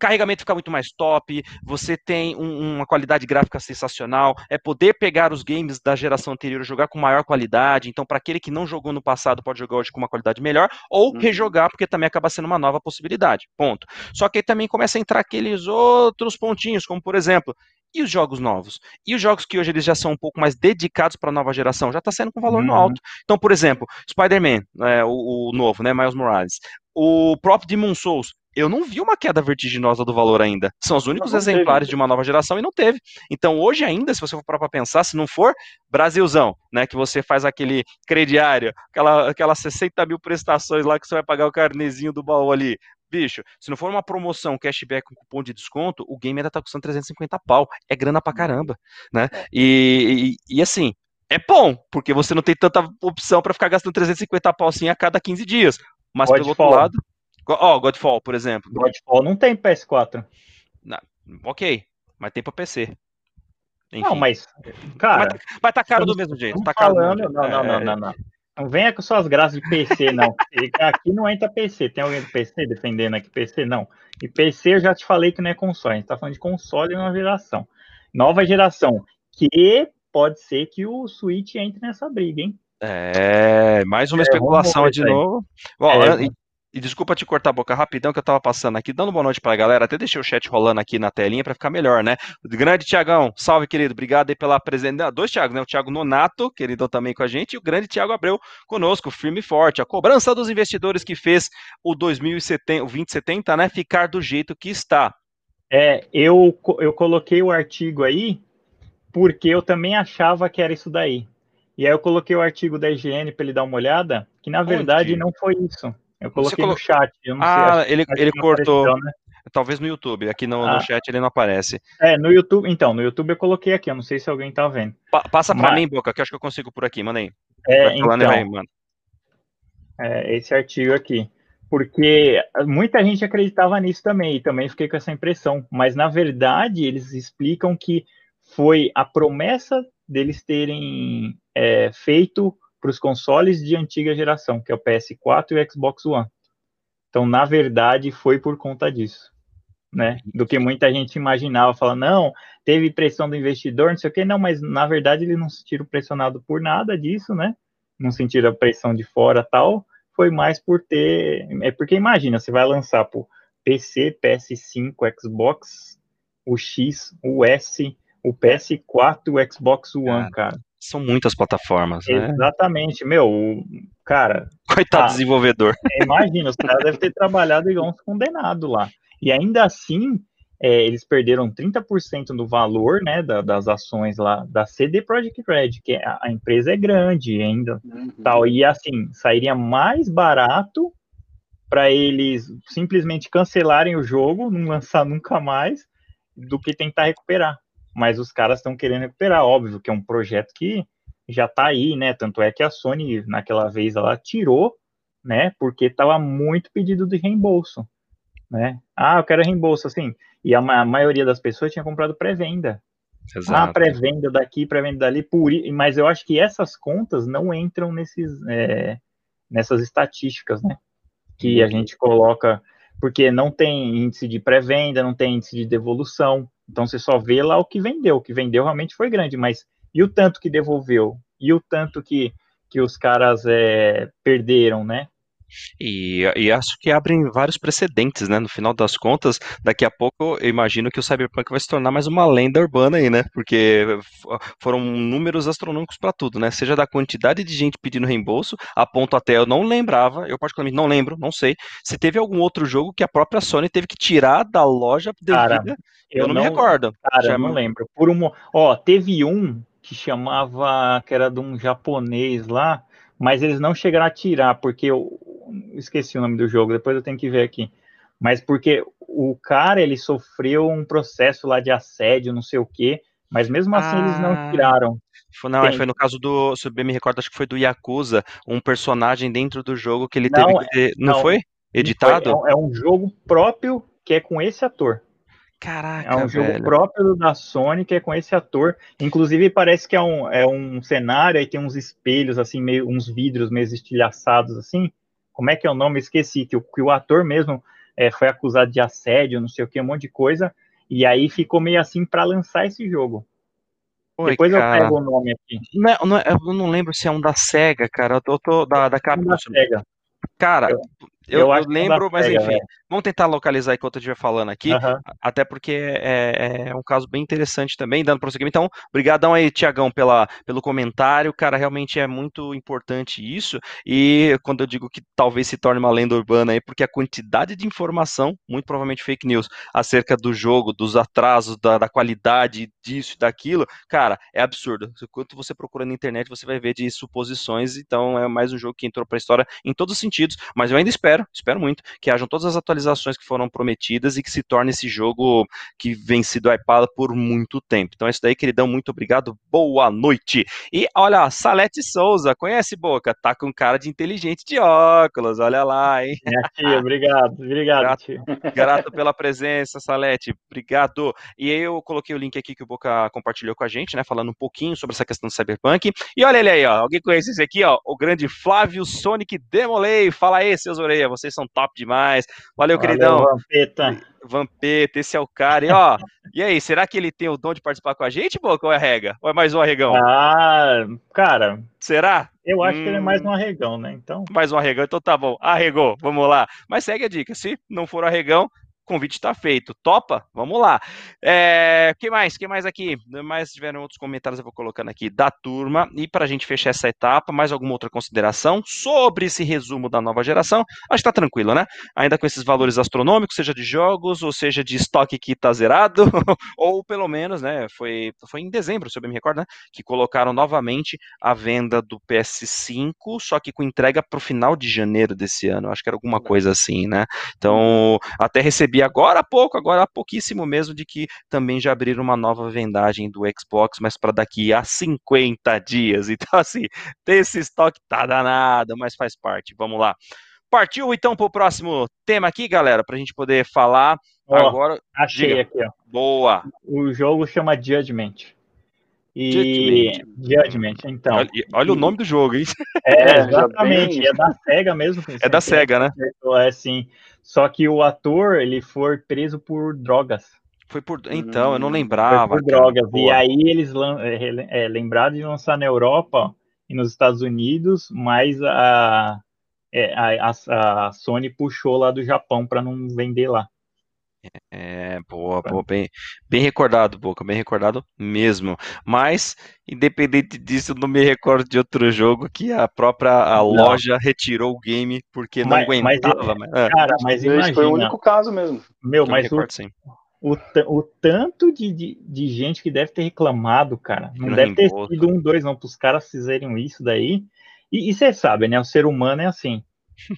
carregamento fica muito mais top, você tem um, uma qualidade gráfica sensacional, é poder pegar os games da geração anterior e jogar com maior qualidade, então para aquele que não jogou no passado pode jogar hoje com uma qualidade melhor, ou uhum. rejogar, porque também acaba sendo uma nova possibilidade, ponto. Só que aí também começa a entrar aqueles outros pontinhos, como por exemplo, e os jogos novos? E os jogos que hoje eles já são um pouco mais dedicados para a nova geração? Já está sendo com valor uhum. no alto. Então, por exemplo, Spider-Man, é, o, o, novo, né, Miles Morales. O próprio Demon Souls, eu não vi uma queda vertiginosa do valor ainda. São os únicos exemplares teve. de uma nova geração e não teve. Então, hoje ainda, se você for para pensar, se não for Brasilzão, né, que você faz aquele crediário, aquela, aquelas 60 mil prestações lá que você vai pagar o carnezinho do baú ali, bicho, se não for uma promoção cashback com cupom de desconto, o game ainda tá custando 350 pau. É grana pra caramba, né? É. E, e, e assim, é bom, porque você não tem tanta opção para ficar gastando 350 pau assim a cada 15 dias. Mas Pode pelo outro lado, Ó, oh, Godfall, por exemplo. Godfall não tem PS4. Não, ok, mas tem pra PC. Enfim. Não, mas, cara. Mas, tá caro do mesmo jeito. Tá caro falando, não, não, não, não, não. Não venha com suas graças de PC, não. aqui não entra PC. Tem alguém do PC defendendo aqui PC? Não. E PC eu já te falei que não é console. A gente tá falando de console nova geração. Nova geração. Que pode ser que o Switch entre nessa briga, hein? É, mais uma é, especulação de novo. Bom, é, e desculpa te cortar a boca rapidão que eu tava passando aqui, dando boa noite pra galera. Até deixei o chat rolando aqui na telinha para ficar melhor, né? O grande Tiagão, salve, querido. Obrigado aí pela presença. Dois Tiagos, né? O Tiago Nonato, querido também com a gente, e o grande Tiago Abreu conosco, firme e forte. A cobrança dos investidores que fez o 2070, o 2070, né? Ficar do jeito que está. É, eu, eu coloquei o artigo aí porque eu também achava que era isso daí. E aí eu coloquei o artigo da IGN para ele dar uma olhada, que na verdade Onde? não foi isso. Eu coloquei no chat. ah, sei, ele, ele cortou. Apareceu, né? Talvez no YouTube. Aqui no, ah. no, chat ele não aparece. É, no YouTube. Então, no YouTube eu coloquei aqui. Eu não sei se alguém tá vendo. Pa passa para mim, Boca, que eu acho que eu consigo por aqui. Manda aí. É, então, vai, é, esse artigo aqui. Porque muita gente acreditava nisso também. E também fiquei com essa impressão. Mas, na verdade, eles explicam que foi a promessa deles terem é, feito para os consoles de antiga geração, que é o PS4 e o Xbox One. Então, na verdade, foi por conta disso, né? Do que muita gente imaginava, fala, não, teve pressão do investidor, não sei o quê, não, mas na verdade ele não se sentiram pressionado por nada disso, né? Não sentiram a pressão de fora tal, foi mais por ter. É porque imagina, você vai lançar por PC, PS5, Xbox, o X, o S, o PS4 e o Xbox One, cara. São muitas plataformas, né? Exatamente, meu, cara. Coitado ah, desenvolvedor. É, <laughs> imagina, os caras devem ter trabalhado igual uns condenados lá. E ainda assim, é, eles perderam 30% do valor né, da, das ações lá da CD Projekt Red, que a, a empresa é grande ainda. Uhum. Tal, e assim, sairia mais barato para eles simplesmente cancelarem o jogo, não lançar nunca mais, do que tentar recuperar mas os caras estão querendo recuperar, óbvio que é um projeto que já está aí, né? Tanto é que a Sony, naquela vez, ela tirou, né? Porque estava muito pedido de reembolso. né? Ah, eu quero reembolso, assim. E a, a maioria das pessoas tinha comprado pré-venda. Ah, pré-venda daqui, pré-venda dali, por, mas eu acho que essas contas não entram nesses, é, nessas estatísticas, né? Que a gente coloca, porque não tem índice de pré-venda, não tem índice de devolução, então você só vê lá o que vendeu, o que vendeu realmente foi grande, mas e o tanto que devolveu? E o tanto que, que os caras é, perderam, né? E, e, acho que abrem vários precedentes, né? No final das contas, daqui a pouco eu imagino que o Cyberpunk vai se tornar mais uma lenda urbana aí, né? Porque foram números astronômicos para tudo, né? Seja da quantidade de gente pedindo reembolso, a ponto até eu não lembrava, eu particularmente não lembro, não sei, se teve algum outro jogo que a própria Sony teve que tirar da loja devida. Cara, eu, eu não, não, me recordo. Cara, eu não lembro. Por um, ó, teve um que chamava, que era de um japonês lá, mas eles não chegaram a tirar, porque eu esqueci o nome do jogo, depois eu tenho que ver aqui. Mas porque o cara, ele sofreu um processo lá de assédio, não sei o quê, mas mesmo assim ah, eles não ah. tiraram. Foi, não, Tem. foi no caso do, se eu bem me recordo, acho que foi do Yakuza, um personagem dentro do jogo que ele não, teve que ter, não, não foi? Editado? Foi, é, um, é um jogo próprio que é com esse ator. Caraca, É um jogo velho. próprio da Sony, que é com esse ator. Inclusive, parece que é um, é um cenário, aí tem uns espelhos, assim, meio, uns vidros meio estilhaçados, assim. Como é que é o nome? Esqueci, que o, que o ator mesmo é, foi acusado de assédio, não sei o que, um monte de coisa. E aí ficou meio assim para lançar esse jogo. Oi, Depois cara. eu pego o nome aqui. Não, é, não, é, eu não lembro se é um da SEGA, cara. Eu tô, tô da, da Capcom. Da SEGA. Cara, eu, eu, eu, eu lembro, mas enfim, vamos tentar localizar enquanto eu estiver falando aqui, uhum. até porque é, é, um caso bem interessante também, dando prosseguimento. Então, brigadão aí, Tiagão, pela, pelo comentário, cara, realmente é muito importante isso, e quando eu digo que talvez se torne uma lenda urbana aí, porque a quantidade de informação, muito provavelmente fake news, acerca do jogo, dos atrasos, da, da qualidade disso e daquilo, cara, é absurdo. Enquanto você procura na internet, você vai ver de suposições, então é mais um jogo que entrou pra história em todos os sentidos, mas eu ainda espero espero, espero muito, que hajam todas as atualizações que foram prometidas e que se torne esse jogo que vem sido hypado por muito tempo. Então é isso daí, queridão, muito obrigado, boa noite. E olha, Salete Souza, conhece Boca? Tá com cara de inteligente de óculos, olha lá, hein? Minha tia, obrigado, obrigado, grato, tia. Grato pela presença, Salete, obrigado. E aí eu coloquei o link aqui que o Boca compartilhou com a gente, né, falando um pouquinho sobre essa questão do Cyberpunk. E olha ele aí, ó, alguém conhece esse aqui, ó, o grande Flávio Sonic Demolei. Fala aí, seus orelhas vocês são top demais. Valeu, Valeu queridão. Vampeta. Vampeta, esse é o cara. E ó, <laughs> e aí, será que ele tem o dom de participar com a gente, Boca, ou é rega? Ou é mais um arregão? Ah, cara. Será? Eu acho hum, que ele é mais hum. um arregão, né? Então. Mais um arregão, então tá bom. Arregou, vamos lá. Mas segue a dica. Se não for arregão, convite está feito. Topa? Vamos lá. É, que mais? que mais aqui? Mais tiveram outros comentários, eu vou colocando aqui da turma. E para a gente fechar essa etapa, mais alguma outra consideração sobre esse resumo da nova geração? Acho que está tranquilo, né? Ainda com esses valores astronômicos, seja de jogos, ou seja de estoque que está zerado, <laughs> ou pelo menos, né? Foi, foi em dezembro, se eu bem me recordo, né? Que colocaram novamente a venda do PS5, só que com entrega para o final de janeiro desse ano. Acho que era alguma coisa assim, né? Então, até recebi agora há pouco, agora há pouquíssimo mesmo, de que também já abriram uma nova vendagem do Xbox, mas para daqui a 50 dias. <laughs> Então, assim, ter esse estoque tá danado, mas faz parte. Vamos lá. Partiu então para o próximo tema aqui, galera, para a gente poder falar oh, agora. Achei Diga. aqui, ó. Boa. O jogo chama Judgment. E Judgment, Judgment então. Olha, olha, o nome do jogo, hein? <laughs> É, exatamente. É da SEGA mesmo. É da SEGA, né? É, sim. Só que o ator, ele foi preso por drogas. Foi por. Então, eu não hum, lembrava. Foi por drogas. E aí eles é, é, lembraram de lançar na Europa e nos Estados Unidos, mas a, é, a, a, Sony puxou lá do Japão para não vender lá. É, boa, boa, bem, bem recordado, Boca, bem recordado mesmo. Mas, independente disso, eu não me recordo de outro jogo que a própria a loja retirou o game porque não aguentava. Mas, é. Cara, mas imagina, foi o único caso mesmo. Meu, mas recordo, o, o, o, tanto de, de, de, gente que deve ter reclamado, cara, não, não deve ter sido um, dois, não, para os caras fizerem isso daí. E você sabe, né? O ser humano é assim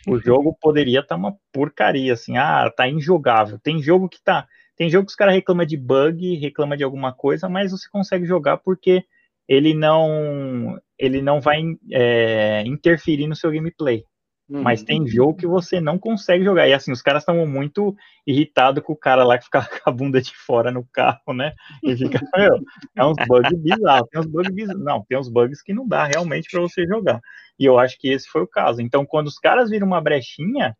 o jogo poderia estar tá uma porcaria, assim, ah, tá injogável. Tem jogo que tá. Tem jogo que os caras reclamam de bug, reclama de alguma coisa, mas você consegue jogar porque ele não ele não vai é, interferir no seu gameplay. Uhum. Mas tem jogo que você não consegue jogar. E assim, os caras estavam muito irritados com o cara lá que ficava <laughs> com a bunda de fora no carro, né? E fica, <laughs> meu, é uns bugs bizarros. Tem uns bugs bizarros. Não, tem uns bugs que não dá realmente para você jogar. E eu acho que esse foi o caso. Então, quando os caras viram uma brechinha,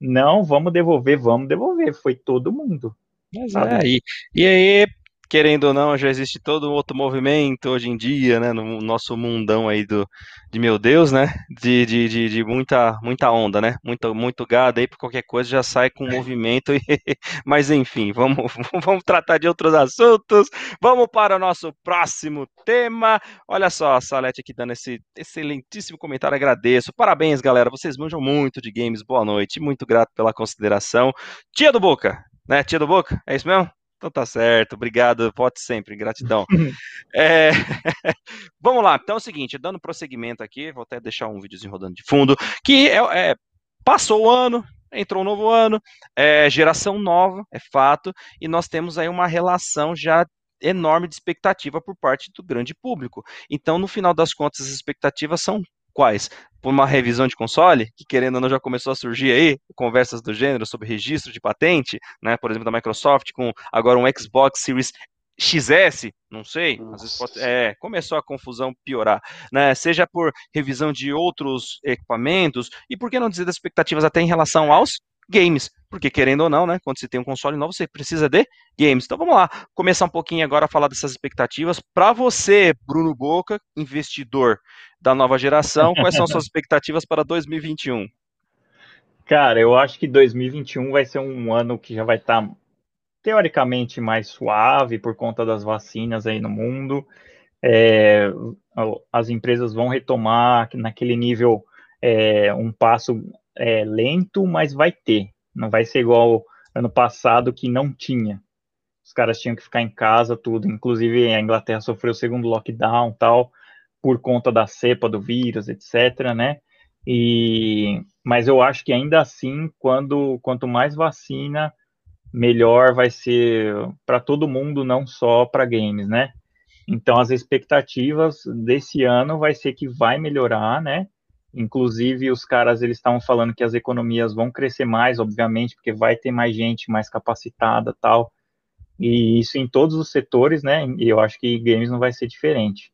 não, vamos devolver, vamos devolver. Foi todo mundo. Mas é, e, e aí querendo ou não, já existe todo um outro movimento hoje em dia, né, no nosso mundão aí do, de meu Deus, né, de, de, de, de muita, muita onda, né, muito, muito gado aí, por qualquer coisa já sai com movimento, e, <laughs> mas enfim, vamos, <laughs> vamos tratar de outros assuntos, vamos para o nosso próximo tema, olha só, a Salete aqui dando esse excelentíssimo comentário, agradeço, parabéns galera, vocês manjam muito de games, boa noite, muito grato pela consideração, tia do Boca, né, tia do Boca, é isso mesmo? Então tá certo, obrigado, vote sempre, gratidão. <laughs> é... <laughs> Vamos lá, então é o seguinte, dando prosseguimento aqui, vou até deixar um videozinho rodando de fundo, que é, é passou o ano, entrou um novo ano, é, geração nova, é fato, e nós temos aí uma relação já enorme de expectativa por parte do grande público. Então, no final das contas, as expectativas são quais? Por uma revisão de console, que querendo ou não já começou a surgir aí, conversas do gênero sobre registro de patente, né, por exemplo, da Microsoft, com agora um Xbox Series XS, não sei, às vezes pode, é, começou a confusão piorar, né? Seja por revisão de outros equipamentos e por que não dizer das expectativas até em relação aos games, porque querendo ou não, né, quando você tem um console novo, você precisa de games. Então vamos lá, começar um pouquinho agora a falar dessas expectativas. Para você, Bruno Boca, investidor da nova geração, quais são suas <laughs> expectativas para 2021? Cara, eu acho que 2021 vai ser um ano que já vai estar tá, teoricamente mais suave por conta das vacinas aí no mundo. É, as empresas vão retomar naquele nível é, um passo é, lento, mas vai ter. Não vai ser igual ano passado que não tinha. Os caras tinham que ficar em casa, tudo. Inclusive a Inglaterra sofreu o segundo lockdown, tal, por conta da cepa do vírus, etc, né? E mas eu acho que ainda assim, quando quanto mais vacina, melhor vai ser para todo mundo, não só para games, né? Então as expectativas desse ano vai ser que vai melhorar, né? Inclusive, os caras eles estavam falando que as economias vão crescer mais, obviamente, porque vai ter mais gente mais capacitada tal. E isso em todos os setores, né? E eu acho que games não vai ser diferente.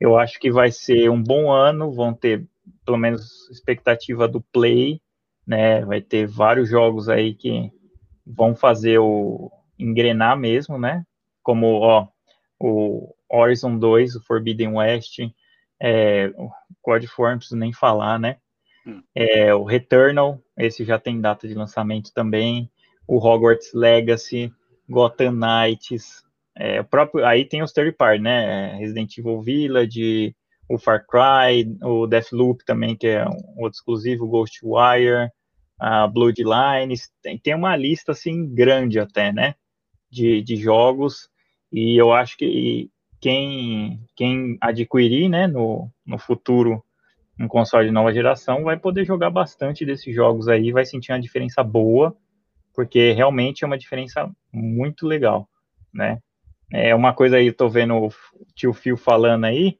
Eu acho que vai ser um bom ano, vão ter pelo menos expectativa do Play, né? Vai ter vários jogos aí que vão fazer o engrenar mesmo, né? Como ó, o Horizon 2, o Forbidden West, é, o God Form, não preciso nem falar, né? Hum. É, o Returnal, esse já tem data de lançamento também. O Hogwarts Legacy, Gotham Knights. É, o próprio, aí tem os third party, né? Resident Evil Village, o Far Cry, o Deathloop também, que é um outro exclusivo, Ghostwire, a Bloodlines. Tem, tem uma lista, assim, grande até, né? De, de jogos. E eu acho que quem, quem adquirir né, no, no futuro um console de nova geração vai poder jogar bastante desses jogos aí, vai sentir uma diferença boa, porque realmente é uma diferença muito legal, né? É uma coisa aí, tô vendo o tio Phil falando aí,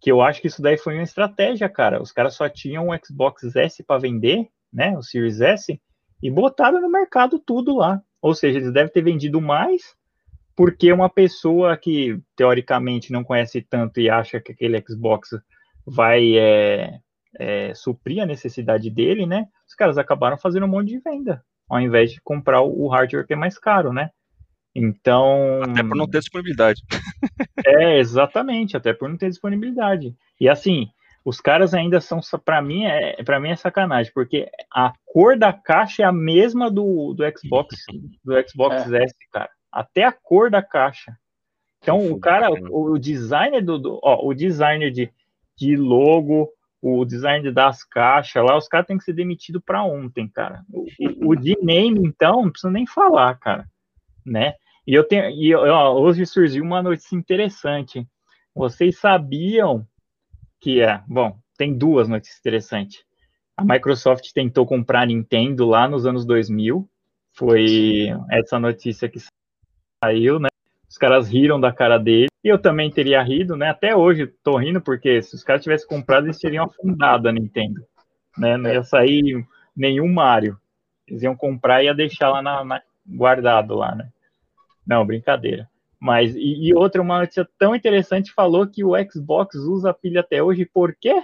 que eu acho que isso daí foi uma estratégia, cara. Os caras só tinham um Xbox S para vender, né, o Series S, e botaram no mercado tudo lá. Ou seja, eles devem ter vendido mais porque uma pessoa que teoricamente não conhece tanto e acha que aquele Xbox vai é, é, suprir a necessidade dele, né? Os caras acabaram fazendo um monte de venda, ao invés de comprar o hardware que é mais caro, né? Então. Até por não ter disponibilidade. <laughs> é, exatamente, até por não ter disponibilidade. E assim, os caras ainda são, para mim, é, para mim é sacanagem, porque a cor da caixa é a mesma do, do Xbox, do Xbox é. S, cara até a cor da caixa. Então, o cara, o, o designer do, do, ó, o designer de, de logo, o design das caixas lá, os caras têm que ser demitidos para ontem, cara. O, o, o, <laughs> de name, então, não precisa nem falar, cara, né? E eu tenho, e ó, hoje surgiu uma notícia interessante. Vocês sabiam que é, bom, tem duas notícias interessantes. A Microsoft tentou comprar a Nintendo lá nos anos 2000. Foi essa notícia que saiu, né? Os caras riram da cara dele. E eu também teria rido, né? Até hoje tô rindo, porque se os caras tivessem comprado, eles teriam afundado a Nintendo. né? Não ia sair nenhum Mario. Eles iam comprar e ia deixar lá na, na guardado lá, né? Não, brincadeira. Mas, e, e, outra, uma notícia tão interessante, falou que o Xbox usa pilha até hoje, por quê?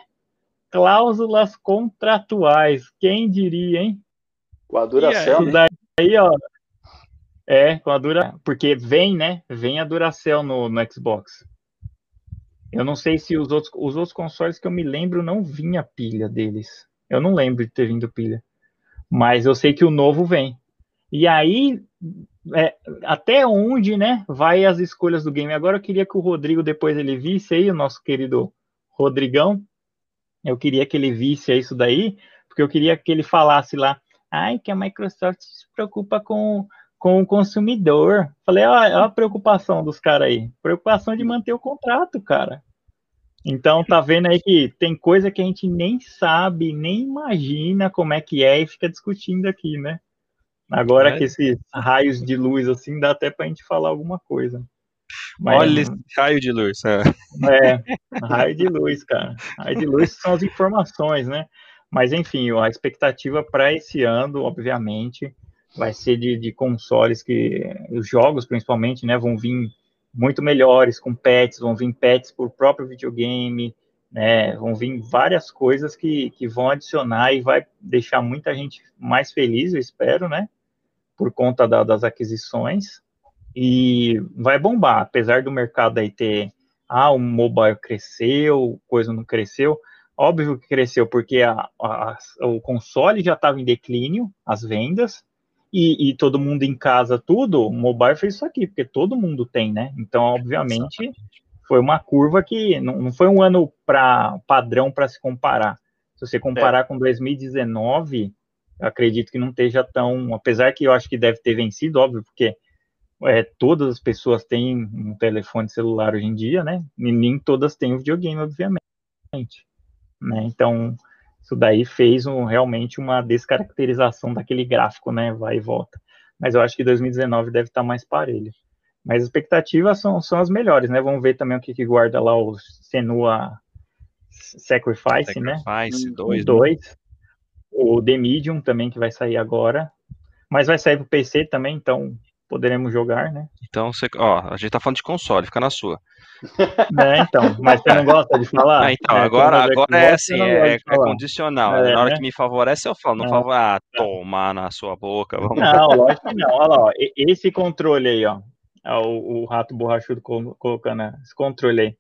Cláusulas contratuais. Quem diria, hein? Com a Duracell, e né? Daí, ó, é, com a Dura, porque vem, né? Vem a Duracell no, no Xbox. Eu não sei se os outros, os outros consoles que eu me lembro não vinha pilha deles. Eu não lembro de ter vindo pilha. Mas eu sei que o novo vem. E aí, é, até onde, né, vai as escolhas do game? Agora eu queria que o Rodrigo depois ele visse aí, o nosso querido Rodrigão. Eu queria que ele visse isso daí, porque eu queria que ele falasse lá, ai, que a Microsoft se preocupa com, com o consumidor. Falei, olha a preocupação dos caras aí. Preocupação de manter o contrato, cara. Então tá vendo aí que tem coisa que a gente nem sabe, nem imagina como é que é e fica discutindo aqui, né? Agora é. que esses raios de luz assim dá até pra gente falar alguma coisa. Mas, Olha esse raio de luz. É. é, raio de luz, cara. Raio de luz são as informações, né? Mas enfim, a expectativa para esse ano, obviamente, vai ser de, de consoles que os jogos, principalmente, né, vão vir muito melhores, com pets, vão vir pets por próprio videogame, né, vão vir várias coisas que, que vão adicionar e vai deixar muita gente mais feliz, eu espero, né, por conta da, das aquisições, e vai bombar, apesar do mercado aí ter, ah, o mobile cresceu, coisa não cresceu, óbvio que cresceu porque a, a, o console já estava em declínio, as vendas, e, e, todo mundo em casa, tudo, o mobile fez isso aqui, porque todo mundo tem, né? Então, obviamente, foi uma curva que não, não foi um ano para padrão para se comparar. Se você comparar é. com 2019, eu acredito que não esteja tão. Apesar que eu acho que deve ter vencido, óbvio, porque é, todas as pessoas têm um telefone celular hoje em dia, né? E nem todas têm o videogame, obviamente. Né? Então, isso daí fez um, realmente uma descaracterização daquele gráfico, né? Vai e volta. Mas eu acho que 2019 deve estar mais parelho. Mas as expectativas são, são as melhores, né? Vamos ver também o que, que guarda lá o Senua Sacrifice, Sacrifice né? Sacrifice 2. Né? O The Medium também, que vai sair agora. Mas vai sair para o PC também, então poderemos jogar, né? Então, você, ó, a gente tá falando de console, fica na sua. <laughs> É, então, mas você não gosta de falar? Ah, então, é, agora, agora é assim, é, é, condicional. É, na hora né? que me favorece, eu falo, não é. favorece, ah, tomar na sua boca, vamos Não, lógico que não, olha lá, ó, esse controle aí, ó, o, o rato borrachudo colocando esse controle aí.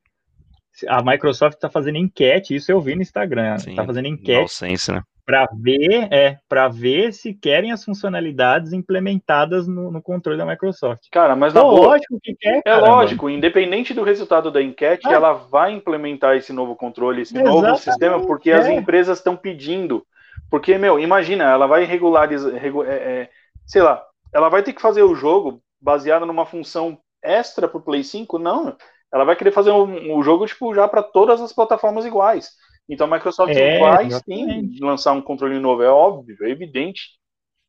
A Microsoft está fazendo enquete, isso eu vi no Instagram, está fazendo enquete. Sense, né? para ver, é, para ver se querem as funcionalidades implementadas no, no controle da Microsoft. Cara, mas é lógico que quer. É lógico, independente do resultado da enquete, ah. ela vai implementar esse novo controle, esse Exatamente. novo sistema, porque é. as empresas estão pedindo. Porque, meu, imagina, ela vai regularizar, regu, é, é, sei lá, ela vai ter que fazer o jogo baseado numa função extra para o Play 5? Não, ela vai querer fazer um, um jogo tipo já para todas as plataformas iguais. Então a Microsoft é, vai sim lançar um controle novo, é óbvio, é evidente.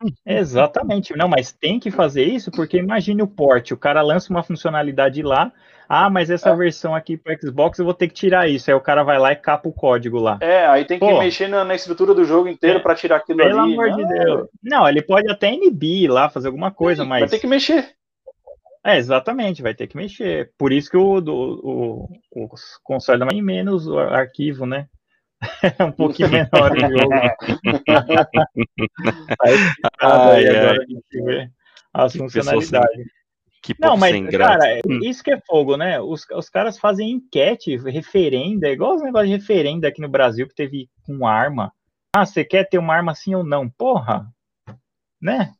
<laughs> Exatamente, não, mas tem que fazer isso porque imagine o porte, o cara lança uma funcionalidade lá, ah, mas essa é. versão aqui para Xbox eu vou ter que tirar isso, aí o cara vai lá e capa o código lá. É, aí tem que Pô, mexer na, na, estrutura do jogo inteiro é, para tirar aquilo pelo ali. Pelo amor de Deus. Não, ele pode até inibir lá, fazer alguma coisa, Sim, mas... Vai ter que mexer. É, exatamente, vai ter que mexer. Por isso que o, do, o, o console dá menos arquivo, né? é <laughs> um pouquinho menor o jogo. <laughs> aí, aí agora a gente vê as que funcionalidades. Que não, mas, cara, hum. isso que é fogo, né? Os, os caras fazem enquete, referenda, igual os negócios de referenda aqui no Brasil que teve com arma. Ah, você quer ter uma arma assim ou não? Porra, né?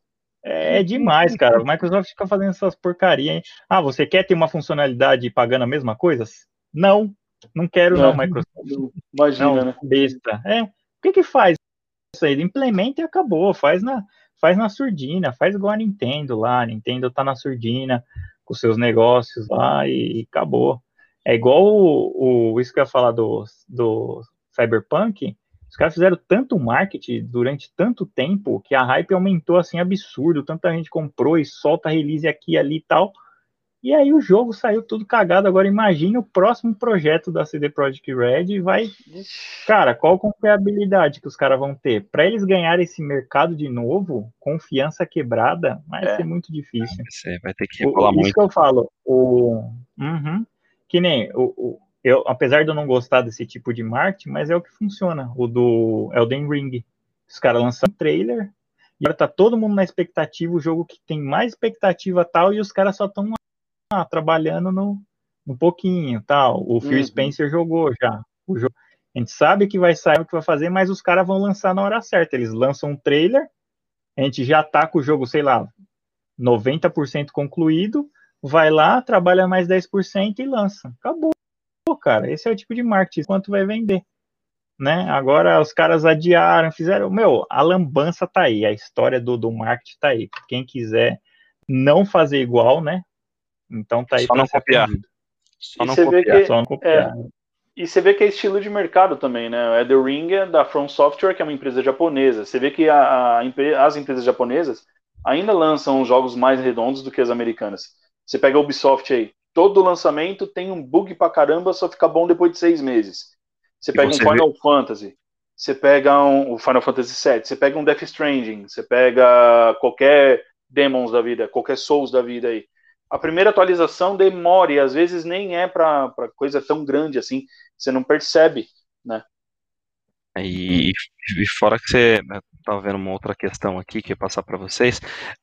É, demais, cara. O Microsoft fica fazendo essas porcarias. Ah, você quer ter uma funcionalidade pagando a mesma coisa? Não. Não quero, não, não Microsoft. Imagina, não, né? Besta. É. O que que faz isso aí? Implementa e acabou. Faz na, faz na surdina. Faz igual a Nintendo lá. A Nintendo tá na surdina com seus negócios lá e, e acabou. É igual o, o, isso que eu ia falar do, do Cyberpunk. Os caras fizeram tanto marketing durante tanto tempo que a hype aumentou assim absurdo. Tanta gente comprou e solta release aqui ali e tal E aí o jogo saiu tudo cagado. Agora imagine o próximo projeto da CD Projekt Red e vai. Cara, qual confiabilidade que os caras vão ter? Para eles ganharem esse mercado de novo, confiança quebrada, vai é. ser muito difícil. Você vai ter que rolar muito. Isso que eu falo. O... Uhum. Que nem o, o, eu, apesar de eu não gostar desse tipo de marketing, mas é o que funciona. O do Elden Ring. Os caras lançam um trailer, e agora tá todo mundo na expectativa, o jogo que tem mais expectativa tal, e os caras só estão trabalhando no, no pouquinho tal. O Phil uhum. Spencer jogou já. O jogo. A gente sabe que vai sair o que vai fazer, mas os caras vão lançar na hora certa. Eles lançam um trailer, a gente já tá com o jogo, sei lá, 90% concluído, vai lá, trabalha mais 10% e lança. Acabou, cara. Esse é o tipo de marketing, quanto vai vender né? Agora os caras adiaram, fizeram. Meu, a lambança tá aí, a história do, do marketing tá aí. Quem quiser não fazer igual, né? Então tá aí Só não copiar. Só não copiar. Que, Só não copiar. É, e você vê que é estilo de mercado também, né? O Elder Ring é da From Software, que é uma empresa japonesa. Você vê que a, a, as empresas japonesas ainda lançam jogos mais redondos do que as americanas. Você pega a Ubisoft aí, todo lançamento tem um bug pra caramba, só fica bom depois de seis meses. Você pega você um Final vê... Fantasy, você pega um, o Final Fantasy VII, você pega um Death Stranding, você pega qualquer Demons da vida, qualquer Souls da vida aí. A primeira atualização demora e às vezes nem é para coisa tão grande assim, você não percebe, né? E, e fora que você estava vendo uma outra questão aqui que ia passar para vocês.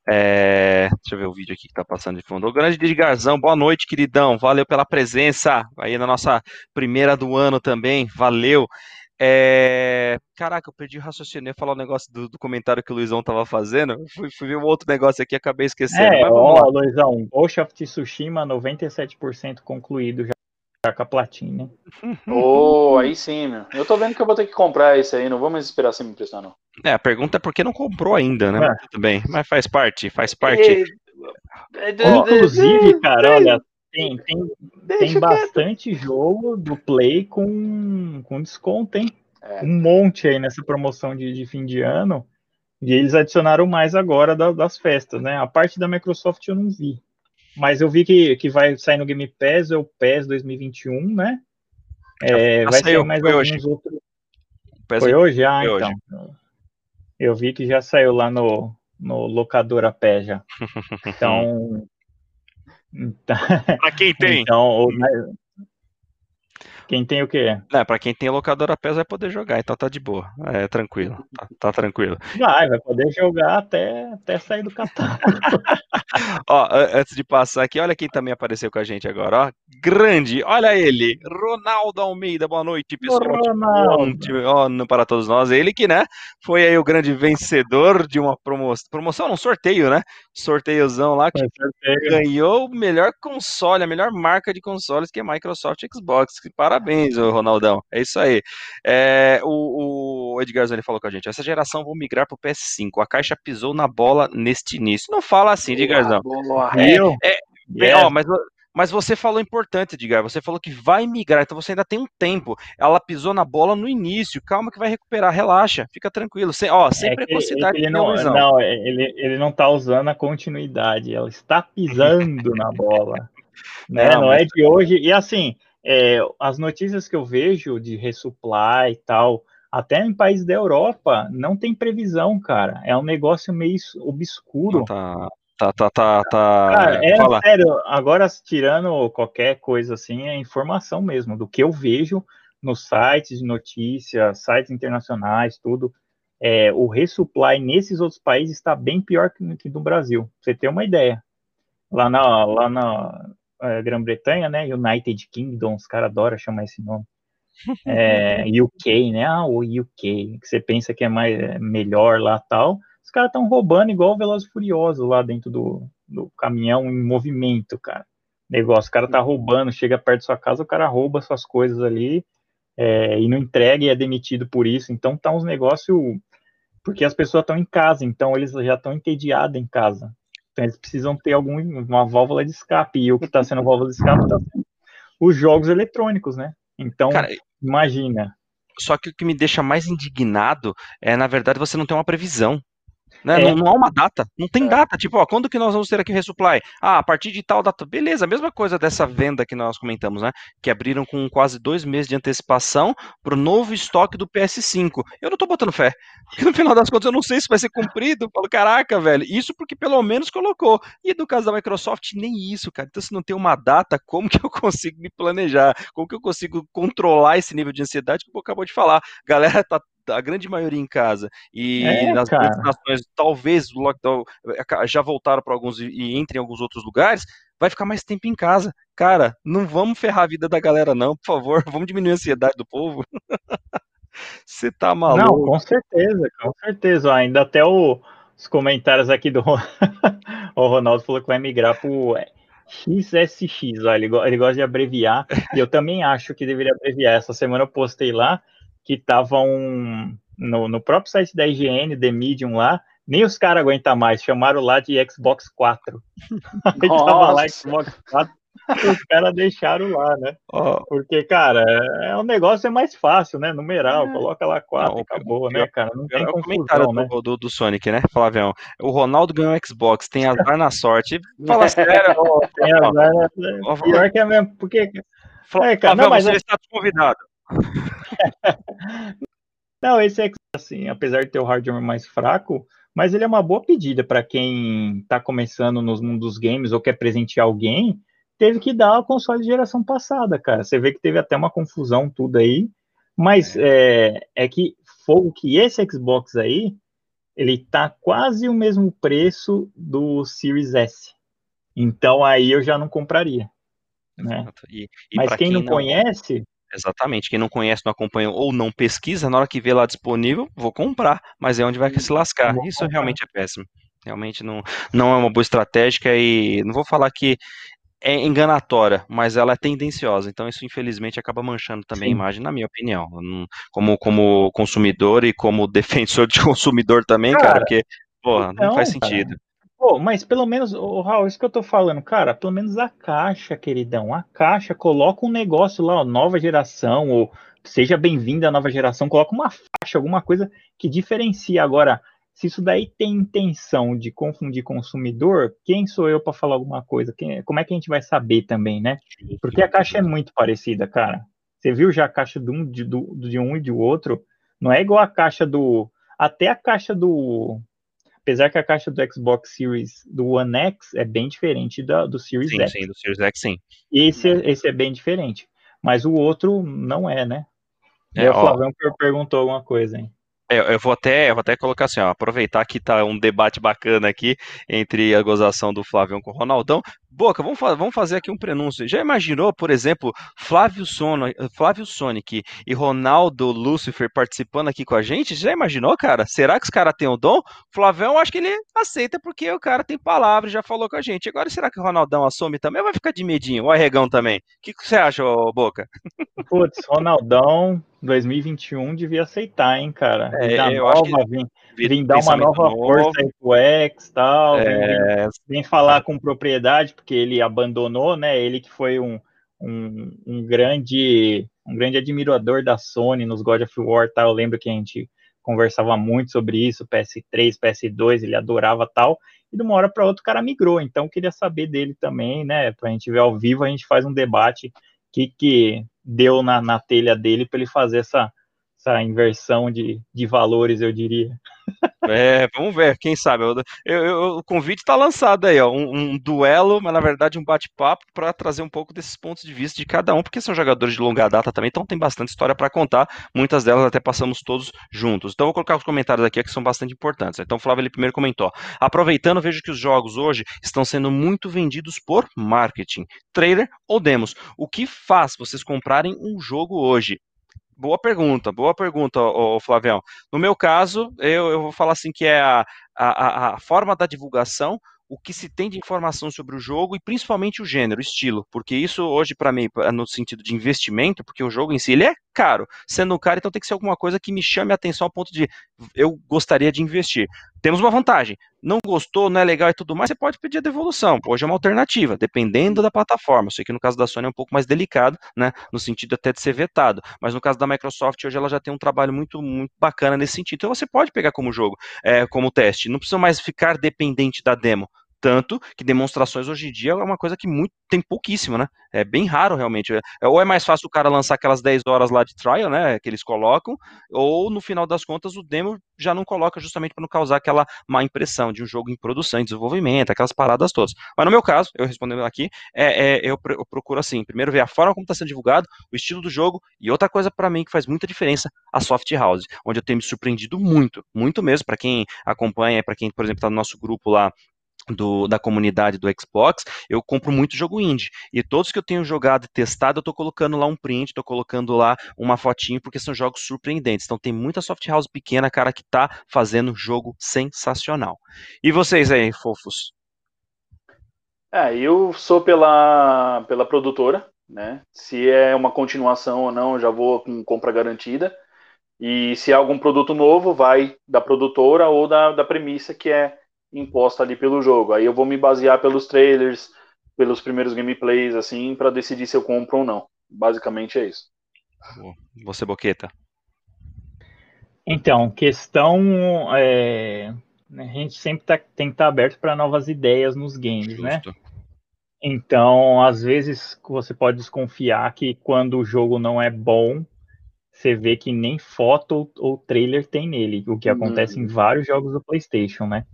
É, deixa eu ver o vídeo aqui que está passando de fundo. O grande Garzão, boa noite, queridão. Valeu pela presença aí na nossa primeira do ano também. Valeu. É... Caraca, eu perdi o raciocínio. Eu ia falar o um negócio do, do, comentário que o Luizão tava fazendo. Fui, fui, ver um outro negócio aqui acabei esquecendo. É, ó, Luizão, Ghost of Tsushima, 97% concluído já com a platina. Oh, <laughs> aí sim, meu. Eu tô vendo que eu vou ter que comprar esse aí, não vou mais esperar você me emprestar, não. É, a pergunta é por que não comprou ainda, né? É. Tudo bem, mas faz parte, faz parte. inclusive, cara, olha, tem, tem, tem bastante jogo do Play com, com desconto, hein? É. Um monte aí nessa promoção de, de fim de ano. E eles adicionaram mais agora das, das festas, né? A parte da Microsoft eu não vi. Mas eu vi que, que vai sair no Game Pass, é o PES 2021, né? É, vai sair mais alguns hoje. outros. Foi hoje? Ah, foi então. Hoje. Eu vi que já saiu lá no, no locadora pé já. Então. <laughs> então pra quem tem? Então, quem tem o quê? É, pra quem tem locadora PES vai poder jogar, então tá de boa. É tranquilo. Tá, tá tranquilo. Vai, vai poder jogar até, até sair do catálogo. <laughs> ó, antes de passar aqui, olha quem também apareceu com a gente agora, ó. Grande, olha ele, Ronaldo Almeida, boa noite, pessoal. Ronaldo. Ó, para todos nós, ele que, né, foi aí o grande vencedor de uma promoção, promoção, um sorteio, né? Sorteiozão lá, que ganhou o melhor console, a melhor marca de consoles que é Microsoft Xbox. Para Parabéns, Ronaldão. É isso aí. É, o, o Edgar Zani falou com a gente. Essa geração vão migrar pro PS5. A caixa pisou na bola neste início. Não fala assim, Edgarzão. É, é, yeah. ó, mas, mas você falou importante, Edgar. Você falou que vai migrar, então você ainda tem um tempo. Ela pisou na bola no início. Calma que vai recuperar. Relaxa, fica tranquilo. Sem, ó, sem é precocidade. Ele não, não, ele, ele não tá usando a continuidade. Ela está pisando na bola. <laughs> Né? Não, não é de hoje. E assim, é, as notícias que eu vejo de resupply e tal, até em países da Europa, não tem previsão, cara. É um negócio meio obscuro. Tá, tá, tá, tá. tá... Cara, é Fala. sério. Agora, tirando qualquer coisa assim, é informação mesmo, do que eu vejo nos sites de notícias, sites internacionais, tudo. É, o resupply nesses outros países está bem pior que, que no Brasil. Pra você ter uma ideia. Lá na, lá na, é, Grã-Bretanha, né? United Kingdom, os caras adoram chamar esse nome. É, UK, né? Ah, o UK, que você pensa que é mais é melhor lá tal. Os caras estão roubando igual Veloz Furioso lá dentro do, do caminhão em movimento, cara. Negócio, o cara tá roubando, chega perto da sua casa, o cara rouba suas coisas ali é, e não entrega e é demitido por isso. Então tá uns negócios. Porque as pessoas estão em casa, então eles já estão entediados em casa. Então eles precisam ter alguma válvula de escape. E o que está sendo válvula de escape está sendo os jogos eletrônicos, né? Então, Cara, imagina. Só que o que me deixa mais indignado é, na verdade, você não tem uma previsão. Né? É. Não, não, há uma data, não tem é. data. Tipo, ó, quando que nós vamos ter aqui o resupply? Ah, a partir de tal data. Beleza, a mesma coisa dessa venda que nós comentamos, né? Que abriram com quase dois meses de antecipação para o novo estoque do PS5. Eu não tô botando fé. Porque no final das contas eu não sei se vai ser cumprido. Eu falo, caraca, velho. Isso porque pelo menos colocou. E no caso da Microsoft, nem isso, cara. Então, se não tem uma data, como que eu consigo me planejar? Como que eu consigo controlar esse nível de ansiedade que o acabou de falar? Galera tá a grande maioria em casa e é, nas grandes nações talvez o lockdown eh, já voltaram para alguns e entrem em alguns outros lugares, vai ficar mais tempo em casa. Cara, não vamos ferrar a vida da galera não, por favor, <laughs> vamos diminuir a ansiedade do povo. <laughs> Você tá maluco? Não, com certeza, com certeza. Ainda até o, os comentários aqui do <laughs> o Ronaldo falou que vai migrar pro XSX, ó, ele, ele gosta de abreviar, e eu também acho que deveria abreviar. Essa semana eu postei lá que estavam no, no próprio site da IGN, The Medium lá, nem os caras aguentam mais, chamaram lá de Xbox 4. <laughs> Aí tava lá Xbox 4, os caras deixaram lá, né? Oh. Porque, cara, é um negócio é mais fácil, né? Numeral, é. coloca lá 4 não, acabou, né, cara? Não tem é confusão, né? Do, do, do, Sonic, né, Flavião? O Ronaldo ganhou o Xbox, tem azar na sorte. Fala <laughs> sério, ó, tem azar, né? Pior que é mesmo, porque... É, cara, não, mas você está convidado. <laughs> Não, esse é assim, apesar de ter o hardware mais fraco, mas ele é uma boa pedida para quem está começando nos mundos dos games ou quer presentear alguém, teve que dar o console de geração passada, cara. Você vê que teve até uma confusão tudo aí, mas é, é, é que fogo que esse Xbox aí, ele tá quase o mesmo preço do Series S. Então aí eu já não compraria. Né? E, e Mas quem, quem, não, não conhece, Exatamente. Quem não conhece, não acompanha ou não pesquisa, na hora que vê lá disponível, vou comprar, mas é onde vai se lascar. Isso realmente é péssimo. Realmente não, não é uma boa estratégia e não vou falar que é enganatória, mas ela é tendenciosa. Então isso infelizmente acaba manchando também Sim. a imagem, na minha opinião. Como, como consumidor e como <laughs> defensor de consumidor também, cara, cara porque porra, não, não faz sentido. Cara. Pô, mas pelo menos, o Raul, isso que eu tô falando, cara, pelo menos a caixa, queridão, a caixa, coloca um negócio lá, ó, nova geração, ou seja bem-vinda à nova geração, coloca uma faixa, alguma coisa que diferencia. Agora, se isso daí tem intenção de confundir consumidor, quem sou eu para falar alguma coisa? Quem, como é que a gente vai saber também, né? Porque a caixa é muito parecida, cara. Você viu já a caixa de um, de, de um e de outro? Não é igual a caixa do. Até a caixa do, Apesar que a caixa do Xbox Series do One X é bem diferente da, do Series sim, X. Sim, do Series X, sim. Esse, esse é bem diferente. Mas o outro não é, né? É, o Flavão perguntou alguma coisa, hein? É, eu vou até, eu vou até colocar assim, ó, aproveitar que tá um debate bacana aqui entre a gozação do Flávio com o Ronaldão. Boca, vamos, vamos fazer aqui um prenúncio. Já imaginou, por exemplo, Flávio, Sono, Flávio Sonic e Ronaldo Lucifer participando aqui com a gente? Já imaginou, cara? Será que os caras têm o dom? Flávio, eu acho que ele aceita porque o cara tem palavra, já falou com a gente. Agora, será que o Ronaldão assume também ou vai ficar de medinho? O arregão também? O que, que você acha, Boca? Putz, Ronaldão, 2021 devia aceitar, hein, cara. É, da nova, vem, vem dar uma nova novo. força aí pro X tal. É... Vem, vem, falar com propriedade, porque ele abandonou, né? Ele que foi um, um, um, grande um grande admirador da Sony nos God of War tal. Eu lembro que a gente conversava muito sobre isso, PS3, PS2, ele adorava tal. E de uma hora para outra o cara migrou, então queria saber dele também, né? Pra gente ver ao vivo, a gente faz um debate que, que deu na, na telha dele para ele fazer essa, essa inversão de, de valores, eu diria. É, vamos ver, quem sabe. Eu, eu, o convite está lançado aí, ó, um, um, duelo, mas na verdade um bate-papo para trazer um pouco desses pontos de vista de cada um, porque são jogadores de longa data também, então tem bastante história para contar. Muitas delas até passamos todos juntos. Então vou colocar os comentários aqui que são bastante importantes. Então o Flávio ele primeiro comentou: aproveitando, vejo que os jogos hoje estão sendo muito vendidos por marketing, trailer ou demos. O que faz vocês comprarem um jogo hoje? Boa pergunta, boa pergunta, ô, Flavião. No meu caso, eu, eu vou falar assim que é a, a, a forma da divulgação, o que se tem de informação sobre o jogo e principalmente o gênero, o estilo, porque isso hoje para mim, no sentido de investimento, porque o jogo em si ele é caro, sendo caro, então tem que ser alguma coisa que me chame a atenção ao ponto de eu gostaria de investir. Temos uma vantagem. Não gostou, não é legal e tudo mais, você pode pedir a devolução. Hoje é uma alternativa, dependendo da plataforma. Eu sei que no caso da Sony é um pouco mais delicado, né? No sentido até de ser vetado. Mas no caso da Microsoft, hoje ela já tem um trabalho muito, muito bacana nesse sentido. Então você pode pegar como jogo, é, como teste. Não precisa mais ficar dependente da demo. Tanto que demonstrações hoje em dia é uma coisa que muito, tem pouquíssimo, né? É bem raro realmente. É, é ou é mais fácil o cara lançar aquelas 10 horas lá de trial, né? Que eles colocam, ou no final das contas o demo já não coloca justamente para não causar aquela má impressão de um jogo em produção, em desenvolvimento, aquelas paradas todas. Mas no meu caso, eu respondendo aqui, é, é eu, eu, procuro assim, primeiro ver a forma como está sendo divulgado, o estilo do jogo, e outra coisa para mim que faz muita diferença, a soft house, onde eu tenho me surpreendido muito, muito mesmo, para quem acompanha, para quem, por exemplo, está no nosso grupo lá do, da comunidade do Xbox, eu compro muito jogo indie. E todos que eu tenho jogado e testado, eu estou colocando lá um print, estou colocando lá uma fotinho, porque são jogos surpreendentes. Então tem muita soft house pequena, cara, que está fazendo jogo sensacional. E vocês aí, fofos? É, eu sou pela, pela produtora, né? Se é uma continuação ou não, já vou com compra garantida. E se é algum produto novo, vai da produtora ou da, da premissa que é imposta ali pelo jogo. Aí eu vou me basear pelos trailers, pelos primeiros gameplays, assim, para decidir se eu compro ou não. Basicamente é isso. Você, Boqueta? Então, questão. É... A gente sempre tá, tem que estar tá aberto para novas ideias nos games, né? Justo. né? Então, às vezes, você pode desconfiar que quando o jogo não é bom, você vê que nem foto ou trailer tem nele, o que acontece em uhum. vários jogos do PlayStation, né?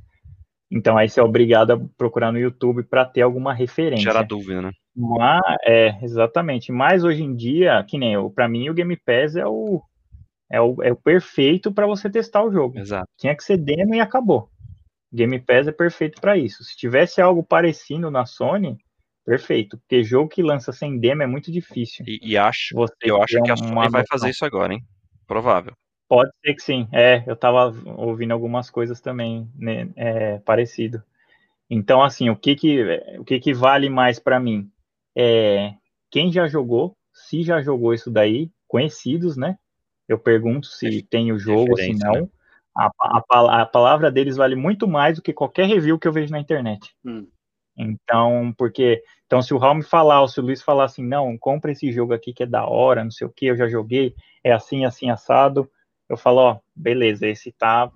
Então aí você é obrigado a procurar no YouTube para ter alguma referência. Gera dúvida, né? Mas, é, exatamente. Mas hoje em dia, que nem eu, para mim o Game Pass é o é o, é o perfeito para você testar o jogo. Exato. Tinha que ser demo e acabou. Game Pass é perfeito para isso. Se tivesse algo parecido na Sony, perfeito. Porque jogo que lança sem demo é muito difícil. E, e acho, eu acho que a Sony vai fazer isso agora, hein? Provável. Pode ser que sim. É, eu estava ouvindo algumas coisas também né, é, parecido. Então, assim, o que que, o que, que vale mais para mim? É, quem já jogou, se já jogou isso daí, conhecidos, né? Eu pergunto se tem o jogo, se não. Né? A, a, a, palavra deles vale muito mais do que qualquer review que eu vejo na internet. Hum. Então, porque. Então, se o Raul me falar, ou se o Luiz falar assim, não, compra esse jogo aqui que é da hora, não sei o que, eu já joguei, é assim, assim, assado eu falo, ó, beleza, esse tá,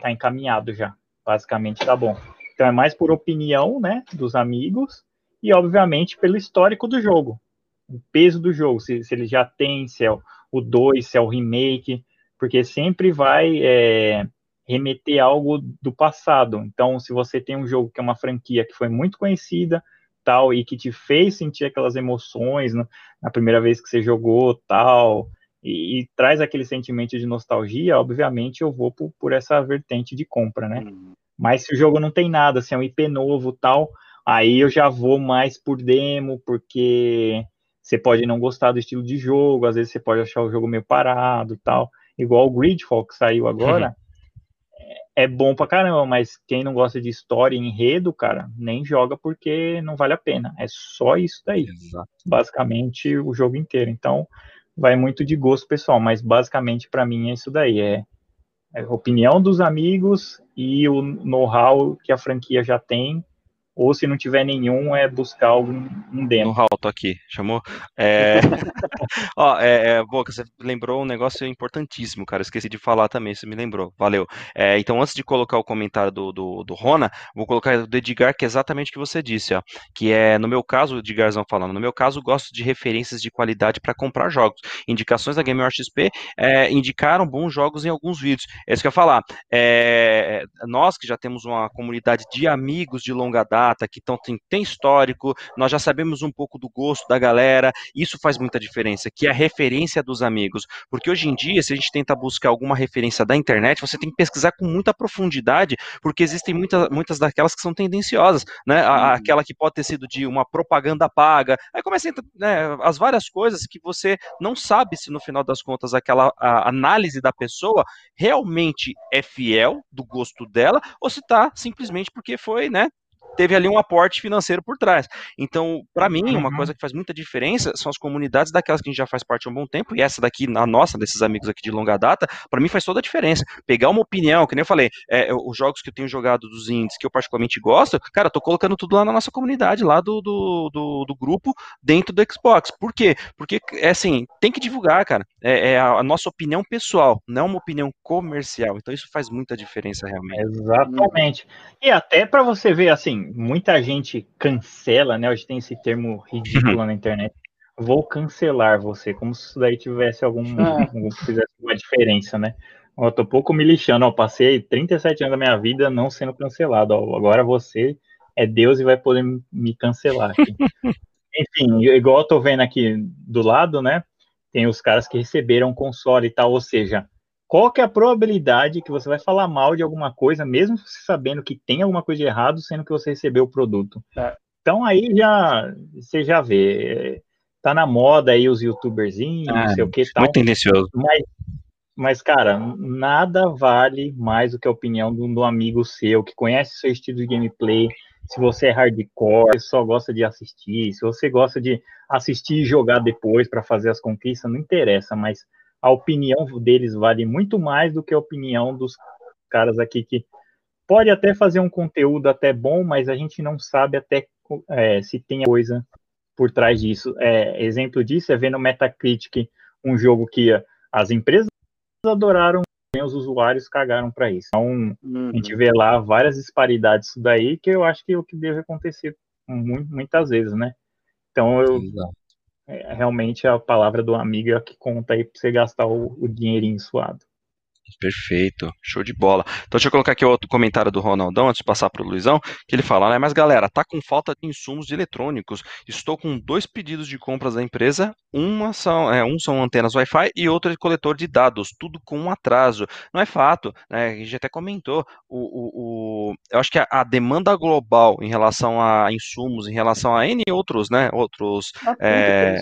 tá encaminhado já, basicamente tá bom. Então é mais por opinião, né, dos amigos e obviamente pelo histórico do jogo, o peso do jogo, se, se ele já tem, se é o 2, se é o remake, porque sempre vai é, remeter algo do passado. Então, se você tem um jogo que é uma franquia que foi muito conhecida, tal, e que te fez sentir aquelas emoções né, na primeira vez que você jogou, tal, e, e, traz aquele sentimento de nostalgia, obviamente eu vou por, por essa vertente de compra, né? Uhum. Mas se o jogo não tem nada, se é um IP novo tal, aí eu já vou mais por demo, porque você pode não gostar do estilo de jogo, às vezes você pode achar o jogo meio parado tal. Igual o Gridfall que saiu agora, uhum. é, é bom pra caramba, mas quem não gosta de história e enredo, cara, nem joga porque não vale a pena. É só isso daí. Exato. Basicamente o jogo inteiro. Então, vai muito de gosto pessoal, mas basicamente para mim é isso daí, é, é opinião dos amigos e o know-how que a franquia já tem ou se não tiver nenhum, é buscar algum um demo. No tô aqui, chamou? É... <laughs> Ó, é, é, Boca, você lembrou um negócio importantíssimo, cara, esqueci de falar também, você me lembrou, valeu. É, então, antes de colocar o comentário do, do, do Rona, vou colocar do Edgar, que é exatamente o que você disse, ó, que é, no meu caso, o Edgarzão falando, no meu caso, gosto de referências de qualidade para comprar jogos. Indicações da Game XP é, indicaram bons jogos em alguns vídeos. É isso que eu ia falar. É, nós que já temos uma comunidade de amigos de longa data, data, que tão, tem, tem histórico, nós já sabemos um pouco do gosto da galera, isso faz muita diferença, que é a referência dos amigos. Porque hoje em dia, se a gente tenta buscar alguma referência da internet, você tem que pesquisar com muita profundidade, porque existem muita, muitas daquelas que são tendenciosas, né? A, aquela que pode ter sido de uma propaganda paga. Aí começa né, as várias coisas que você não sabe se no final das contas aquela análise da pessoa realmente é fiel do gosto dela ou se tá simplesmente porque foi, né, teve ali um aporte financeiro por trás. Então, para mim, uma uhum. coisa que faz muita diferença são as comunidades daquelas que a gente já faz parte há um bom tempo, e essa daqui, a nossa, desses amigos aqui de longa data, para mim faz toda a diferença. Pegar uma opinião, que nem eu falei, é, os jogos que eu tenho jogado dos indies que eu particularmente gosto, cara, eu tô colocando tudo lá na nossa comunidade, lá do, do, do, do grupo, dentro do Xbox. Por quê? Porque, é assim, tem que divulgar, cara. É, é a, a nossa opinião pessoal, não uma opinião comercial. Então isso faz muita diferença realmente. Exatamente. E até para você ver, assim, muita gente cancela, né? Hoje tem esse termo ridículo na internet. Vou cancelar você, como se isso daí tivesse algum, <laughs> ah. fizesse uma diferença, né? Eu tô pouco me lixando, ó, passei 37 anos da minha vida não sendo cancelado, ó, agora você é Deus e vai poder me cancelar aqui. <laughs> Enfim, igual eu tô vendo aqui do lado, né? Tem os caras que receberam console e tal, ou seja, qual que é a probabilidade que você vai falar mal de alguma coisa, mesmo você sabendo que tem alguma coisa de errado, sendo que você recebeu o produto. É. Então aí já você já vê, tá na moda aí os youtuberzinhos, ah, não sei o que tal. Muito tendencioso. Mas, mas, cara, nada vale mais do que a opinião do, do amigo seu, que conhece seu estilo de gameplay, se você é hardcore, só gosta de assistir, se você gosta de assistir e jogar depois para fazer as conquistas, não interessa, mas a opinião deles vale muito mais do que a opinião dos caras aqui que pode até fazer um conteúdo até bom, mas a gente não sabe até é, se tem coisa por trás disso. É, exemplo disso é ver no Metacritic um jogo que as empresas adoraram, os usuários cagaram para isso. Então, uhum. a gente vê lá várias disparidades disso daí, que eu acho que é o que deve acontecer muitas vezes, né? Então, eu, realmente a palavra do amigo é que conta aí para você gastar o, o dinheirinho suado. Perfeito, show de bola. Então deixa eu colocar aqui outro comentário do Ronaldão antes de passar para o Luizão, que ele fala, né? Mas galera, tá com falta de insumos de eletrônicos. Estou com dois pedidos de compras da empresa, uma são, é, um são antenas Wi-Fi e outro é coletor de dados, tudo com um atraso. Não é fato, né? A gente até comentou. O, o, o eu acho que a, a, demanda global em relação a insumos, em relação a N outros, né? Outros. É,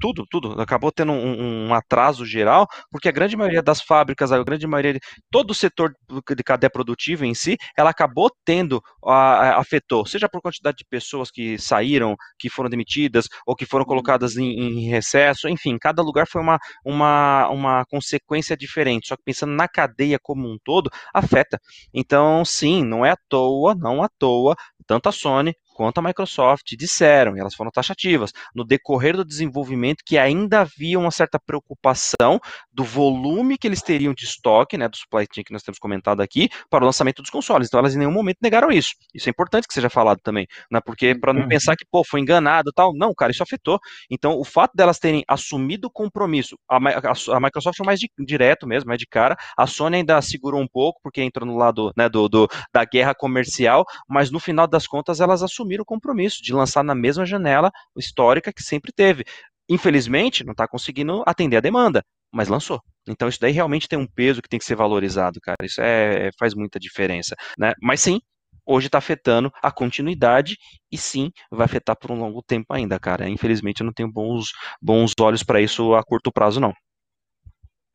tudo, tudo, acabou tendo um, um, atraso geral, porque a grande maioria das fábricas, a grande maioria, de, todo o setor de cadeia produtiva em si, ela acabou tendo, a, a, afetou, seja por quantidade de pessoas que saíram, que foram demitidas, ou que foram uhum. colocadas em, em recesso, enfim, cada lugar foi uma, uma, uma consequência diferente, só que pensando na cadeia como um todo, afeta. Então, sim, não é à toa, não à toa, tanto a Sony quanto a Microsoft disseram, e elas foram taxativas, no decorrer do desenvolvimento, que ainda havia uma certa preocupação do volume que eles teriam de estoque, né, do supply chain que nós temos comentado aqui, para o lançamento dos consoles. Então elas em nenhum momento negaram isso. Isso é importante que seja falado também, né, porque para não pensar que, pô, foi enganado tal, não, cara, isso afetou. Então o fato delas terem assumido o compromisso, a, a, a Microsoft foi mais de, direto mesmo, mais de cara, a Sony ainda segurou um pouco, porque entrou no lado, né, do, do da guerra comercial, mas no final das contas elas assumiram assumiram o compromisso de lançar na mesma janela histórica que sempre teve. Infelizmente, não está conseguindo atender a demanda, mas lançou. Então isso daí realmente tem um peso que tem que ser valorizado, cara. Isso é, faz muita diferença, né? Mas sim, hoje está afetando a continuidade e sim vai afetar por um longo tempo ainda, cara. Infelizmente eu não tenho bons, bons olhos para isso a curto prazo, não.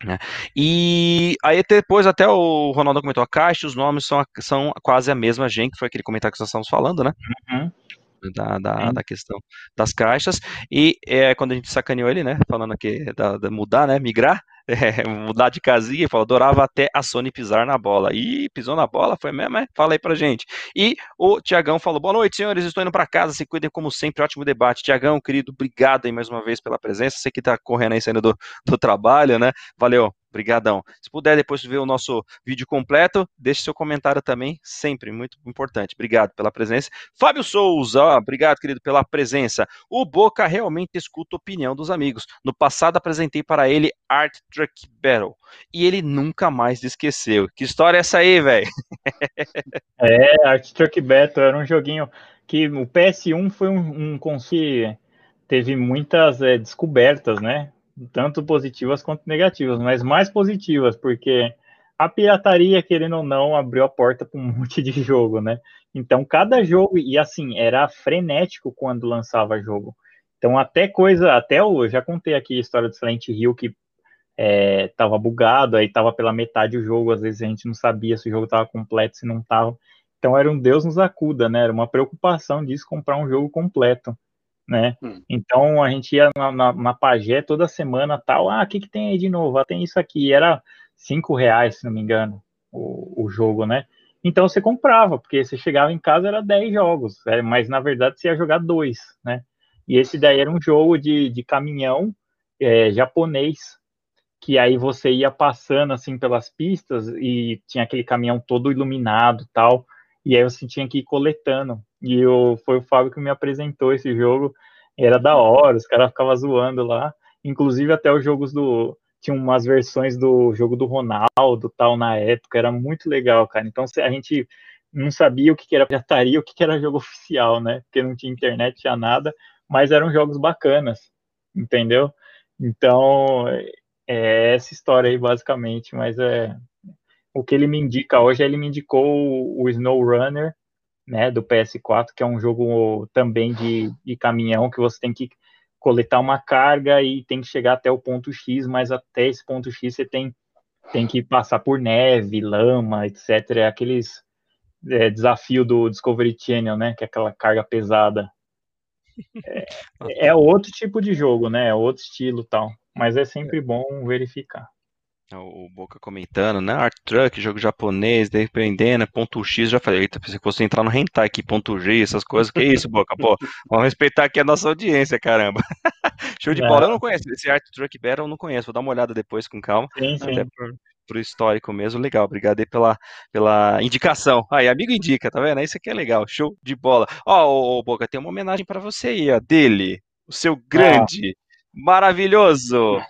Né? E aí depois até o Ronaldo comentou a caixa, os nomes são, são quase a mesma gente, que foi aquele comentário que nós estamos falando, né? Uhum. Da, da, da, questão das caixas, e é, quando a gente sacaneou ele, né, falando aqui da, da mudar, né, migrar, <laughs> é, mudar de casinha, falou, adorava até a Sony pisar na bola. E pisou na bola, foi mesmo, é? Fala aí pra gente. E o Tiagão falou, boa noite, senhores, estou indo para casa, se cuidem como sempre, ótimo debate. Tiagão, querido, obrigado aí mais uma vez pela presença, você que tá correndo aí saindo do, do trabalho, né, valeu. Obrigadão. Se puder depois ver o nosso vídeo completo, deixe seu comentário também, sempre muito importante. Obrigado pela presença. Fábio Souza, ó, obrigado, querido, pela presença. O Boca realmente escuta a opinião dos amigos. No passado apresentei para ele Art Truck Battle e ele nunca mais esqueceu. Que história é essa aí, velho? <laughs> é, Art Truck Battle era um joguinho que o PS1 foi um, um console teve muitas é, descobertas, né? tanto positivas quanto negativas, mas mais positivas, porque a pirataria, querendo ou não, abriu a porta para um <laughs> monte de jogo, né? Então, cada jogo, e assim, era frenético quando lançava jogo. Então, até coisa, até eu já contei aqui a história do Silent Hill que é, tava bugado, aí tava pela metade o jogo, às vezes a gente não sabia se o jogo tava completo, se não tava. Então era um Deus nos acuda, né? Era uma preocupação disso comprar um jogo completo, né? Hum. Então a gente ia na, na, na Pagé toda semana tal, ah, o que, que tem aí de novo? Ah, tem isso aqui. Era cinco reais, se não me engano, o, o jogo, né? Então você comprava, porque você chegava em casa era 10 jogos, é, mas na verdade você ia jogar dois, né? E esse daí era um jogo de, de caminhão é, japonês, que aí você ia passando assim pelas pistas e tinha aquele caminhão todo iluminado tal, e aí você tinha que ir coletando. E eu, foi o Fábio que me apresentou esse jogo, era da hora, os caras ficavam zoando lá, inclusive até os jogos do, tinha umas versões do jogo do Ronaldo tal na época, era muito legal, cara. Então a gente não sabia o que era pirataria, o que era jogo <laughs> oficial, né? Porque não tinha internet, tinha nada, mas eram jogos bacanas, entendeu? Então é essa história aí basicamente, mas é o que ele me indica hoje, ele me indicou o Snow Runner, né, do PS4, que é um jogo também de, de caminhão que você tem que coletar uma carga e tem que chegar até o ponto X, mas até esse ponto X você tem, tem que passar por neve, lama, etc. É aqueles é, desafio do Discovery Channel, né? Que é aquela carga pesada. É, <laughs> é outro tipo de jogo, né? É outro estilo tal. Mas é sempre bom verificar. O Boca comentando, né? Art Truck, jogo japonês, dependendo, ponto X, já falei, eita, pensei que fosse entrar no hentai aqui, ponto G, essas coisas, que isso, Boca, pô, <laughs> vamos respeitar aqui a nossa audiência, caramba. <laughs> Show de bola, eu não conheço, esse Art Truck Battle eu não conheço, vou dar uma olhada depois com calma, sim, sim. até por, pro histórico mesmo, legal, obrigado aí pela, pela indicação. Aí, amigo indica, tá vendo? Isso aqui é legal, show de bola. Ó, ô, Boca, tem uma homenagem para você aí, ó, dele, o seu grande... Ah maravilhoso.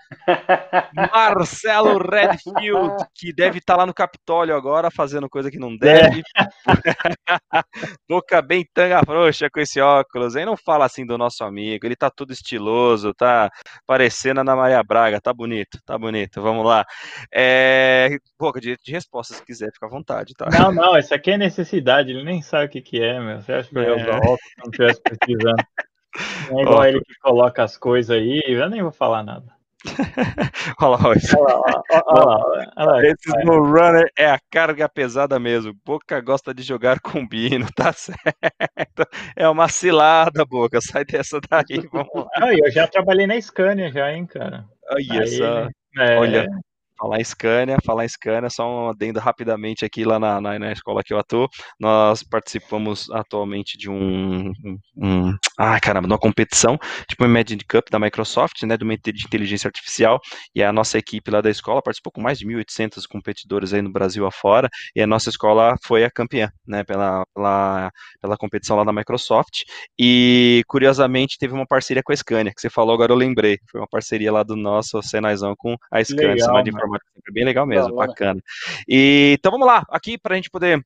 Marcelo Redfield, que deve estar tá lá no Capitólio agora, fazendo coisa que não deve. É. <laughs> Boca bem tanga frouxa com esse óculos, hein? Não fala assim do nosso amigo, ele tá todo estiloso, tá parecendo Ana Maria Braga, tá bonito, tá bonito, vamos lá. É... Boca, de, de resposta, se quiser, fica à vontade, tá? Não, não, isso aqui é necessidade, ele nem sabe o que, que é, meu. Você acha que eu ia usar óculos se não estivesse pesquisando? Não é igual oh. ele que coloca as coisas aí, eu nem vou falar nada. <laughs> olha lá, olha lá, Esse no runner é a carga pesada mesmo. Boca gosta de jogar com Bino, tá <laughs> certo? É uma cilada, Boca. Sai dessa daí, vamos lá. eu já trabalhei na Scania já, hein, cara. Olha só. É... Olha, Falar em Scania, falar em Scania, só um adendo rapidamente aqui lá na, na, na escola que eu atuo. Nós participamos atualmente de um, um, um ah, caramba, de uma competição, tipo o Imagine Cup da Microsoft, né, de uma de inteligência artificial, e a nossa equipe lá da escola participou com mais de 1.800 competidores aí no Brasil afora, e a nossa escola foi a campeã, né, pela, pela, pela competição lá da Microsoft, e curiosamente teve uma parceria com a Scania, que você falou, agora eu lembrei, foi uma parceria lá do nosso Senazão com a Scania, Legal, é bem legal mesmo, bacana. E, então vamos lá, aqui para a gente poder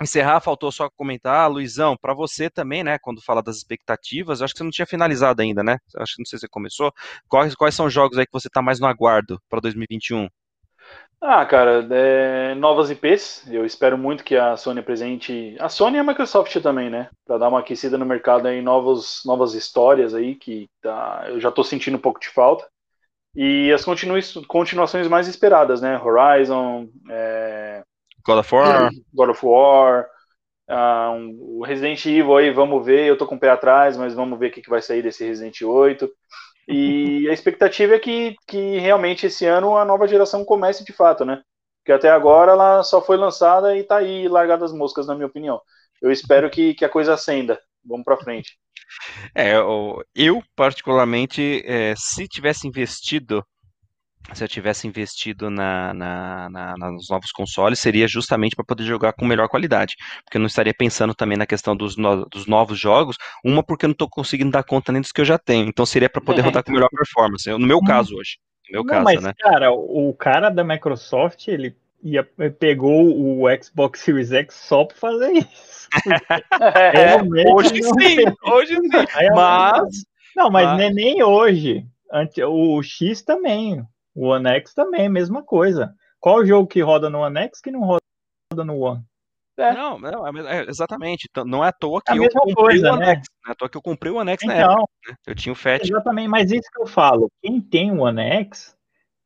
encerrar, faltou só comentar, Luizão, para você também, né, quando fala das expectativas, acho que você não tinha finalizado ainda, né? Acho que não sei se você começou. Quais, quais são os jogos aí que você está mais no aguardo para 2021? Ah, cara, é, novas IPs. Eu espero muito que a Sony apresente. A Sony e a Microsoft também, né? Para dar uma aquecida no mercado aí, novos, novas histórias aí que tá, eu já estou sentindo um pouco de falta. E as continuações mais esperadas, né? Horizon, é... God of War, God of War, uh, um, o Resident Evil aí, vamos ver. Eu tô com o pé atrás, mas vamos ver o que, que vai sair desse Resident 8. E a expectativa é que, que realmente esse ano a nova geração comece de fato, né? Porque até agora ela só foi lançada e tá aí largada as moscas, na minha opinião. Eu espero que, que a coisa acenda. Vamos para frente. É, eu particularmente, é, se tivesse investido, se eu tivesse investido na, na, na, nos novos consoles, seria justamente para poder jogar com melhor qualidade, porque eu não estaria pensando também na questão dos, no, dos novos jogos, uma porque eu não estou conseguindo dar conta nem dos que eu já tenho, então seria para poder é. rodar com melhor performance, no meu hum. caso hoje, no meu não, caso, mas, né? cara, o cara da Microsoft, ele ia, pegou o Xbox Series X só para fazer isso. <laughs> É, hoje sim, hoje sim. Mas. Não, mas, mas... nem hoje. O X também. O One X também, mesma coisa. Qual o jogo que roda no One X que não roda no One? É. Não, não é, é, exatamente. Não é à toa que eu comprei coisa, o One né? X. Não é à toa que eu comprei o One X então, na época. Né? Eu tinha o FAT. Exatamente, mas isso que eu falo. Quem tem o One X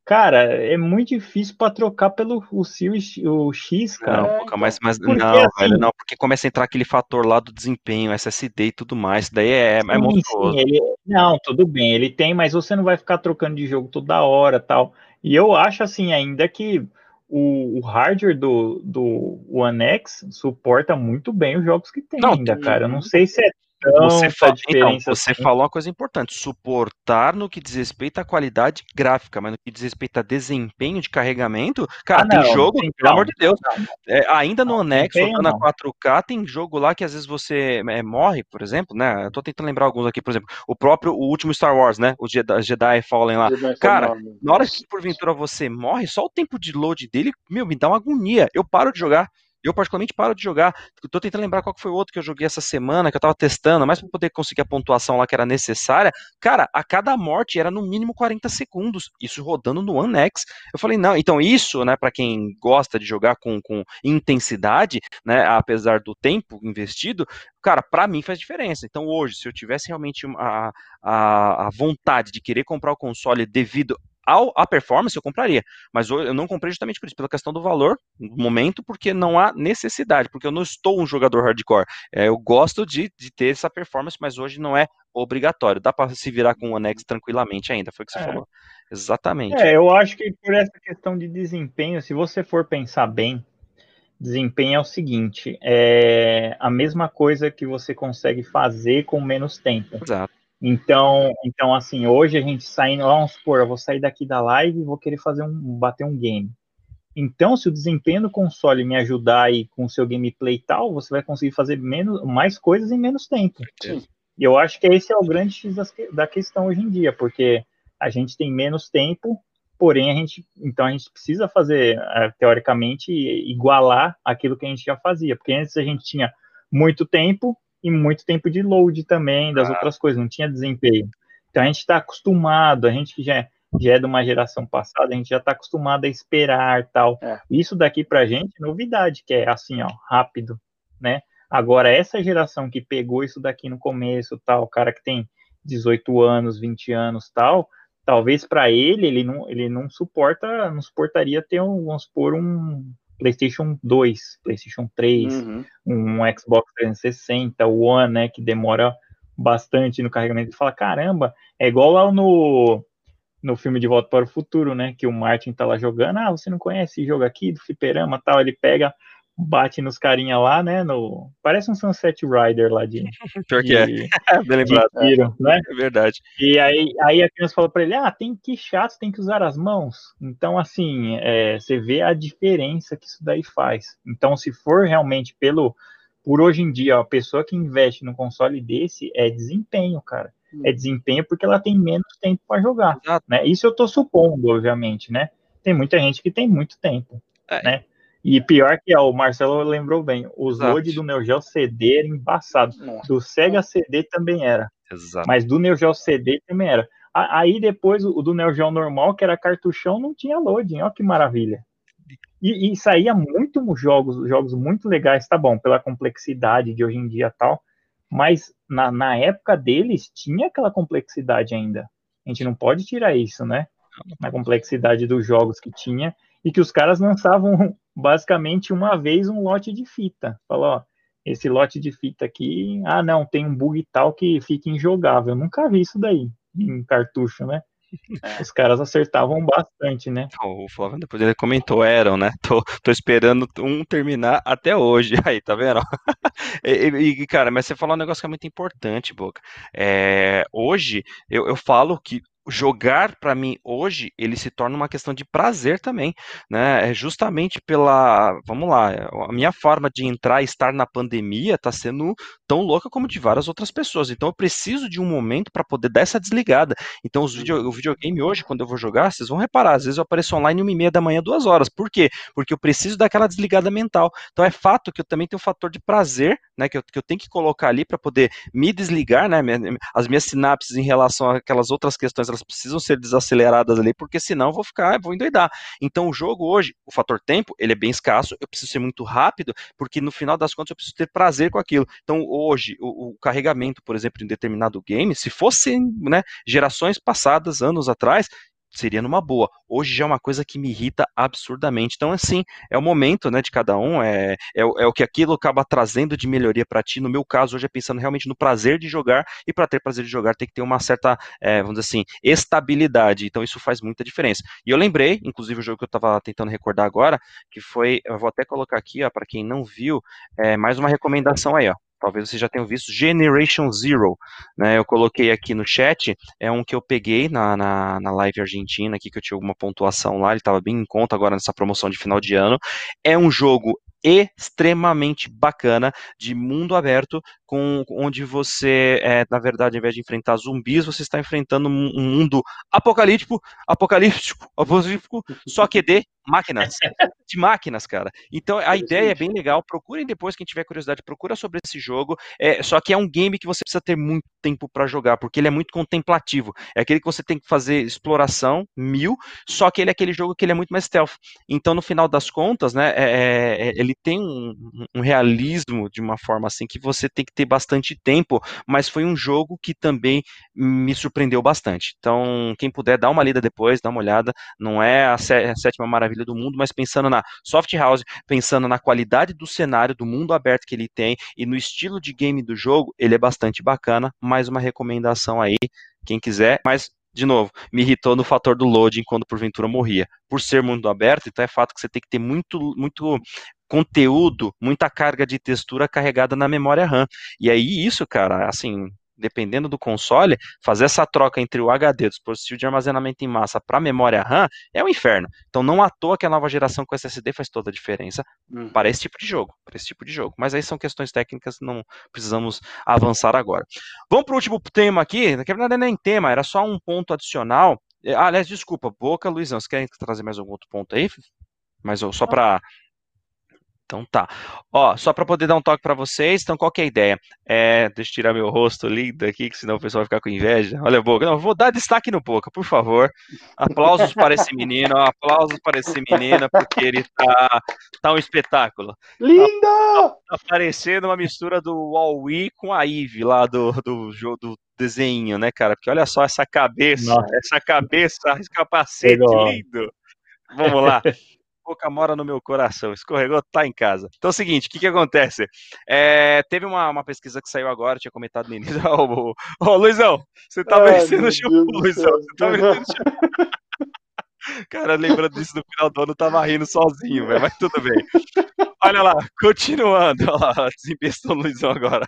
Cara, é muito difícil para trocar pelo o Series o X, cara. Não, mas, mas porque, não, assim, velho, não, porque começa a entrar aquele fator lá do desempenho, SSD e tudo mais, isso daí é, é sim, é monstruoso. Sim, ele, não, tudo bem, ele tem, mas você não vai ficar trocando de jogo toda hora tal. E eu acho assim ainda que o, o hardware do, do One X suporta muito bem os jogos que tem não, ainda, cara. Eu não sei se é você, fala, então, você assim. falou uma coisa importante: suportar no que diz respeito à qualidade gráfica, mas no que diz respeito a desempenho de carregamento, cara, ah, não, tem jogo, pelo não, amor de Deus. É, ainda no Onex, rodando a 4K, tem jogo lá que às vezes você é, morre, por exemplo, né? Eu tô tentando lembrar alguns aqui, por exemplo, o próprio o último Star Wars, né? O Jedi, Jedi Fallen lá. Jedi cara, na hora que porventura você morre, só o tempo de load dele, meu, me dá uma agonia. Eu paro de jogar. Eu, particularmente, paro de jogar. Estou tentando lembrar qual foi o outro que eu joguei essa semana, que eu estava testando, mais para poder conseguir a pontuação lá que era necessária. Cara, a cada morte era no mínimo 40 segundos. Isso rodando no One X. Eu falei, não, então isso, né, para quem gosta de jogar com, com intensidade, né, apesar do tempo investido, cara, para mim faz diferença. Então hoje, se eu tivesse realmente a, a, a vontade de querer comprar o console devido ao, a performance eu compraria, mas eu não comprei justamente por isso, pela questão do valor, no momento, porque não há necessidade, porque eu não estou um jogador hardcore. É, eu gosto de, de ter essa performance, mas hoje não é obrigatório. Dá para se virar com o One X tranquilamente ainda, foi o que você é. falou. Exatamente. É, eu acho que por essa questão de desempenho, se você for pensar bem, desempenho é o seguinte: é a mesma coisa que você consegue fazer com menos tempo. Exato. Então, então assim, hoje a gente saindo, vamos supor, eu vou sair daqui da live e vou querer fazer um, bater um game. Então, se o desempenho do console me ajudar aí com o seu gameplay e tal, você vai conseguir fazer menos, mais coisas em menos tempo. Sim. E eu acho que esse é o grande X da questão hoje em dia, porque a gente tem menos tempo, porém a gente, então a gente precisa fazer, eh, teoricamente, igualar aquilo que a gente já fazia, porque antes a gente tinha muito tempo e muito tempo de load também das ah. outras coisas, não tinha desempenho. Então a gente está acostumado, a gente que já, já é de uma geração passada, a gente já está acostumado a esperar tal. É. Isso daqui para a gente é novidade, que é assim, ó, rápido, né? Agora, essa geração que pegou isso daqui no começo, tal, o cara que tem 18 anos, 20 anos, tal, talvez para ele, ele não, ele não suporta, não suportaria ter, um, vamos supor, um, PlayStation 2, PlayStation 3, uhum. um Xbox 360, o One, né, que demora bastante no carregamento. E fala, caramba, é igual lá no, no filme De Volta para o Futuro, né, que o Martin tá lá jogando, ah, você não conhece esse jogo aqui do fliperama tal, ele pega bate nos carinha lá, né? No... Parece um Sunset Rider lá de. <laughs> Pior que é. <laughs> de, é. Bem lembrado. Tiro, né? É verdade. E aí, aí a criança falou para ele: ah, tem que chato, tem que usar as mãos. Então, assim, é, você vê a diferença que isso daí faz. Então, se for realmente pelo. Por hoje em dia, a pessoa que investe no console desse é desempenho, cara. Hum. É desempenho porque ela tem menos tempo para jogar. Exato. Né? Isso eu tô supondo, obviamente, né? Tem muita gente que tem muito tempo. É. Né? E pior que ó, o Marcelo lembrou bem, os Exato. load do Neo Geo CD era embaçado. Nossa. Do Sega CD também era. Exato. Mas do Neo Geo CD também era. Aí depois o do Neo Geo normal, que era cartuchão, não tinha loading. Olha que maravilha. E, e saía muito jogos, jogos muito legais, tá bom, pela complexidade de hoje em dia tal. Mas na, na época deles tinha aquela complexidade ainda. A gente não pode tirar isso, né? Na complexidade dos jogos que tinha e que os caras lançavam basicamente uma vez um lote de fita. Falou, ó, esse lote de fita aqui, ah não, tem um bug tal que fica injogável. Eu nunca vi isso daí em cartucho, né? <laughs> É. Os caras acertavam bastante, né? O Flávio depois ele comentou, eram, né? Tô, tô esperando um terminar até hoje. <laughs> Aí, tá vendo? <laughs> e, e, cara, mas você falou um negócio que é muito importante, Boca. É, hoje, eu, eu falo que jogar para mim hoje ele se torna uma questão de prazer também, né? É justamente pela, vamos lá, a minha forma de entrar e estar na pandemia está sendo tão louca como de várias outras pessoas. Então eu preciso de um momento para poder dar essa desligada. Então os video, o videogame hoje, quando eu vou jogar, vocês vão reparar, às vezes eu apareço online uma e meia da manhã, duas horas. Por quê? Porque eu preciso daquela desligada mental. Então é fato que eu também tenho um fator de prazer, né? Que eu, que eu tenho que colocar ali para poder me desligar, né? As minhas sinapses em relação àquelas outras questões elas precisam ser desaceleradas ali, porque senão vou ficar, vou endoidar. Então o jogo hoje, o fator tempo, ele é bem escasso, eu preciso ser muito rápido, porque no final das contas eu preciso ter prazer com aquilo. Então hoje, o, o carregamento, por exemplo, em determinado game, se fosse né, gerações passadas, anos atrás, seria numa boa. Hoje já é uma coisa que me irrita absurdamente. Então, assim, é o momento né, de cada um, é, é, é o que aquilo acaba trazendo de melhoria para ti. No meu caso, hoje é pensando realmente no prazer de jogar, e para ter prazer de jogar tem que ter uma certa, é, vamos dizer assim, estabilidade. Então, isso faz muita diferença. E eu lembrei, inclusive, o jogo que eu estava tentando recordar agora, que foi, eu vou até colocar aqui, ó, para quem não viu, é, mais uma recomendação aí, ó talvez vocês já tenham visto, Generation Zero, né, eu coloquei aqui no chat, é um que eu peguei na, na, na live argentina, aqui que eu tinha alguma pontuação lá, ele estava bem em conta agora nessa promoção de final de ano, é um jogo extremamente bacana de mundo aberto, com onde você, é, na verdade, ao invés de enfrentar zumbis, você está enfrentando um mundo apocalíptico, apocalíptico, <laughs> apocalíptico, só que de máquinas, de máquinas, cara. Então a ideia é bem legal. Procurem depois quem tiver curiosidade, procura sobre esse jogo. É, só que é um game que você precisa ter muito tempo para jogar, porque ele é muito contemplativo. É aquele que você tem que fazer exploração mil, só que ele é aquele jogo que ele é muito mais stealth. Então no final das contas, né, é, é, é ele tem um, um realismo de uma forma assim que você tem que ter bastante tempo, mas foi um jogo que também me surpreendeu bastante. Então quem puder dá uma lida depois, dá uma olhada. Não é a, sétima maravilha do mundo, mas pensando na soft house, pensando na qualidade do cenário, do mundo aberto que ele tem e no estilo de game do jogo, ele é bastante bacana. Mais uma recomendação aí, quem quiser. Mas de novo, me irritou no fator do loading quando porventura morria. Por ser mundo aberto, então é fato que você tem que ter muito, muito conteúdo, muita carga de textura carregada na memória RAM. E aí isso, cara, assim, dependendo do console, fazer essa troca entre o HD, o dispositivo de armazenamento em massa, para a memória RAM, é um inferno. Então não à toa que a nova geração com SSD faz toda a diferença hum. para esse tipo de jogo, para esse tipo de jogo. Mas aí são questões técnicas, não precisamos avançar agora. Vamos para o último tema aqui, na verdade nem tema, era só um ponto adicional. Ah, aliás, desculpa, Boca, Luizão, você quer trazer mais algum outro ponto aí? Mas só para então tá. Ó, só para poder dar um toque para vocês, então qual que é a ideia? É, deixa eu tirar meu rosto lindo aqui, que senão o pessoal vai ficar com inveja. Olha a boca. Não, vou dar destaque no boca, por favor. Aplausos para esse menino, aplausos para esse menino, porque ele tá, tá um espetáculo. Lindo! Tá, tá parecendo uma mistura do Huawei com a Eve lá do, do jogo do desenho, né, cara? Porque olha só essa cabeça, Nossa. essa cabeça, esse capacete Legal. lindo. Vamos lá. Boca mora no meu coração. Escorregou, tá em casa. Então é o seguinte, o que que acontece? É, teve uma, uma pesquisa que saiu agora, tinha comentado no início. Ô, oh, oh, Luizão, você tá vencendo o show, Luizão. Você tá. <laughs> Cara, lembrando disso no final do ano, eu tava rindo sozinho, véio, mas tudo bem. Olha lá, continuando. Olha lá, <laughs> desembestou o Luizão agora.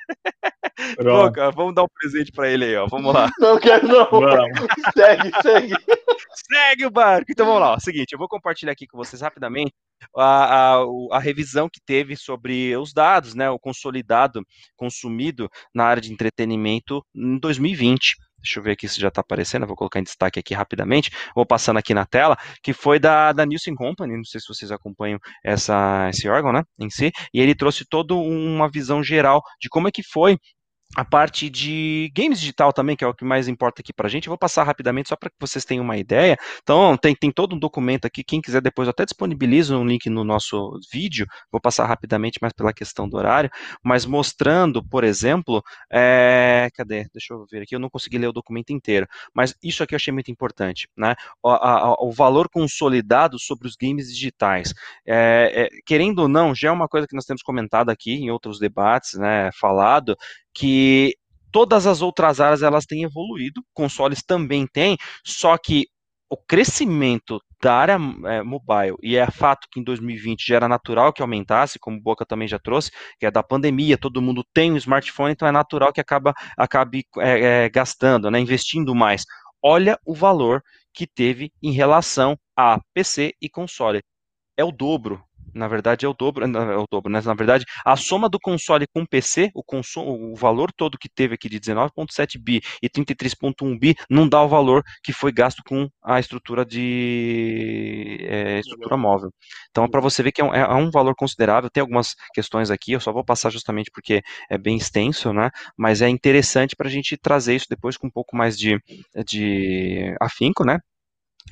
Boca, vamos dar um presente pra ele aí, ó. Vamos lá. Não quero, não. Vamos. segue, segue. Segue o barco. Então vamos lá. Ó. Seguinte, eu vou compartilhar aqui com vocês rapidamente a, a, a, revisão que teve sobre os dados, né? O consolidado consumido na área de entretenimento em 2020. Deixa eu ver aqui se já está aparecendo, vou colocar em destaque aqui rapidamente, vou passando aqui na tela, que foi da, da Nielsen Company, não sei se vocês acompanham essa, esse órgão, né, em si, e ele trouxe toda uma visão geral de como é que foi a parte de games digital também, que é o que mais importa aqui para a gente. Eu vou passar rapidamente só para que vocês tenham uma ideia. Então, tem, tem todo um documento aqui. Quem quiser depois, eu até disponibilizo um link no nosso vídeo. Vou passar rapidamente, mais pela questão do horário. Mas mostrando, por exemplo, é... cadê? Deixa eu ver aqui. Eu não consegui ler o documento inteiro. Mas isso aqui eu achei muito importante, né? O, a, o valor consolidado sobre os games digitais. É, é, querendo ou não, já é uma coisa que nós temos comentado aqui em outros debates, né? Falado que todas as outras áreas elas têm evoluído, consoles também têm, só que o crescimento da área é, mobile, e é fato que em 2020 já era natural que aumentasse, como Boca também já trouxe, que é da pandemia, todo mundo tem um smartphone, então é natural que acaba, acabe é, é, gastando, né, investindo mais. Olha o valor que teve em relação a PC e console. É o dobro na verdade é o dobro, é o dobro, né? Na verdade, a soma do console com o PC, o, consumo, o valor todo que teve aqui de 19.7 bi e 33.1 bi não dá o valor que foi gasto com a estrutura de é, estrutura móvel. Então, para você ver que é um, é um, valor considerável, tem algumas questões aqui, eu só vou passar justamente porque é bem extenso, né? Mas é interessante para a gente trazer isso depois com um pouco mais de, de afinco, né?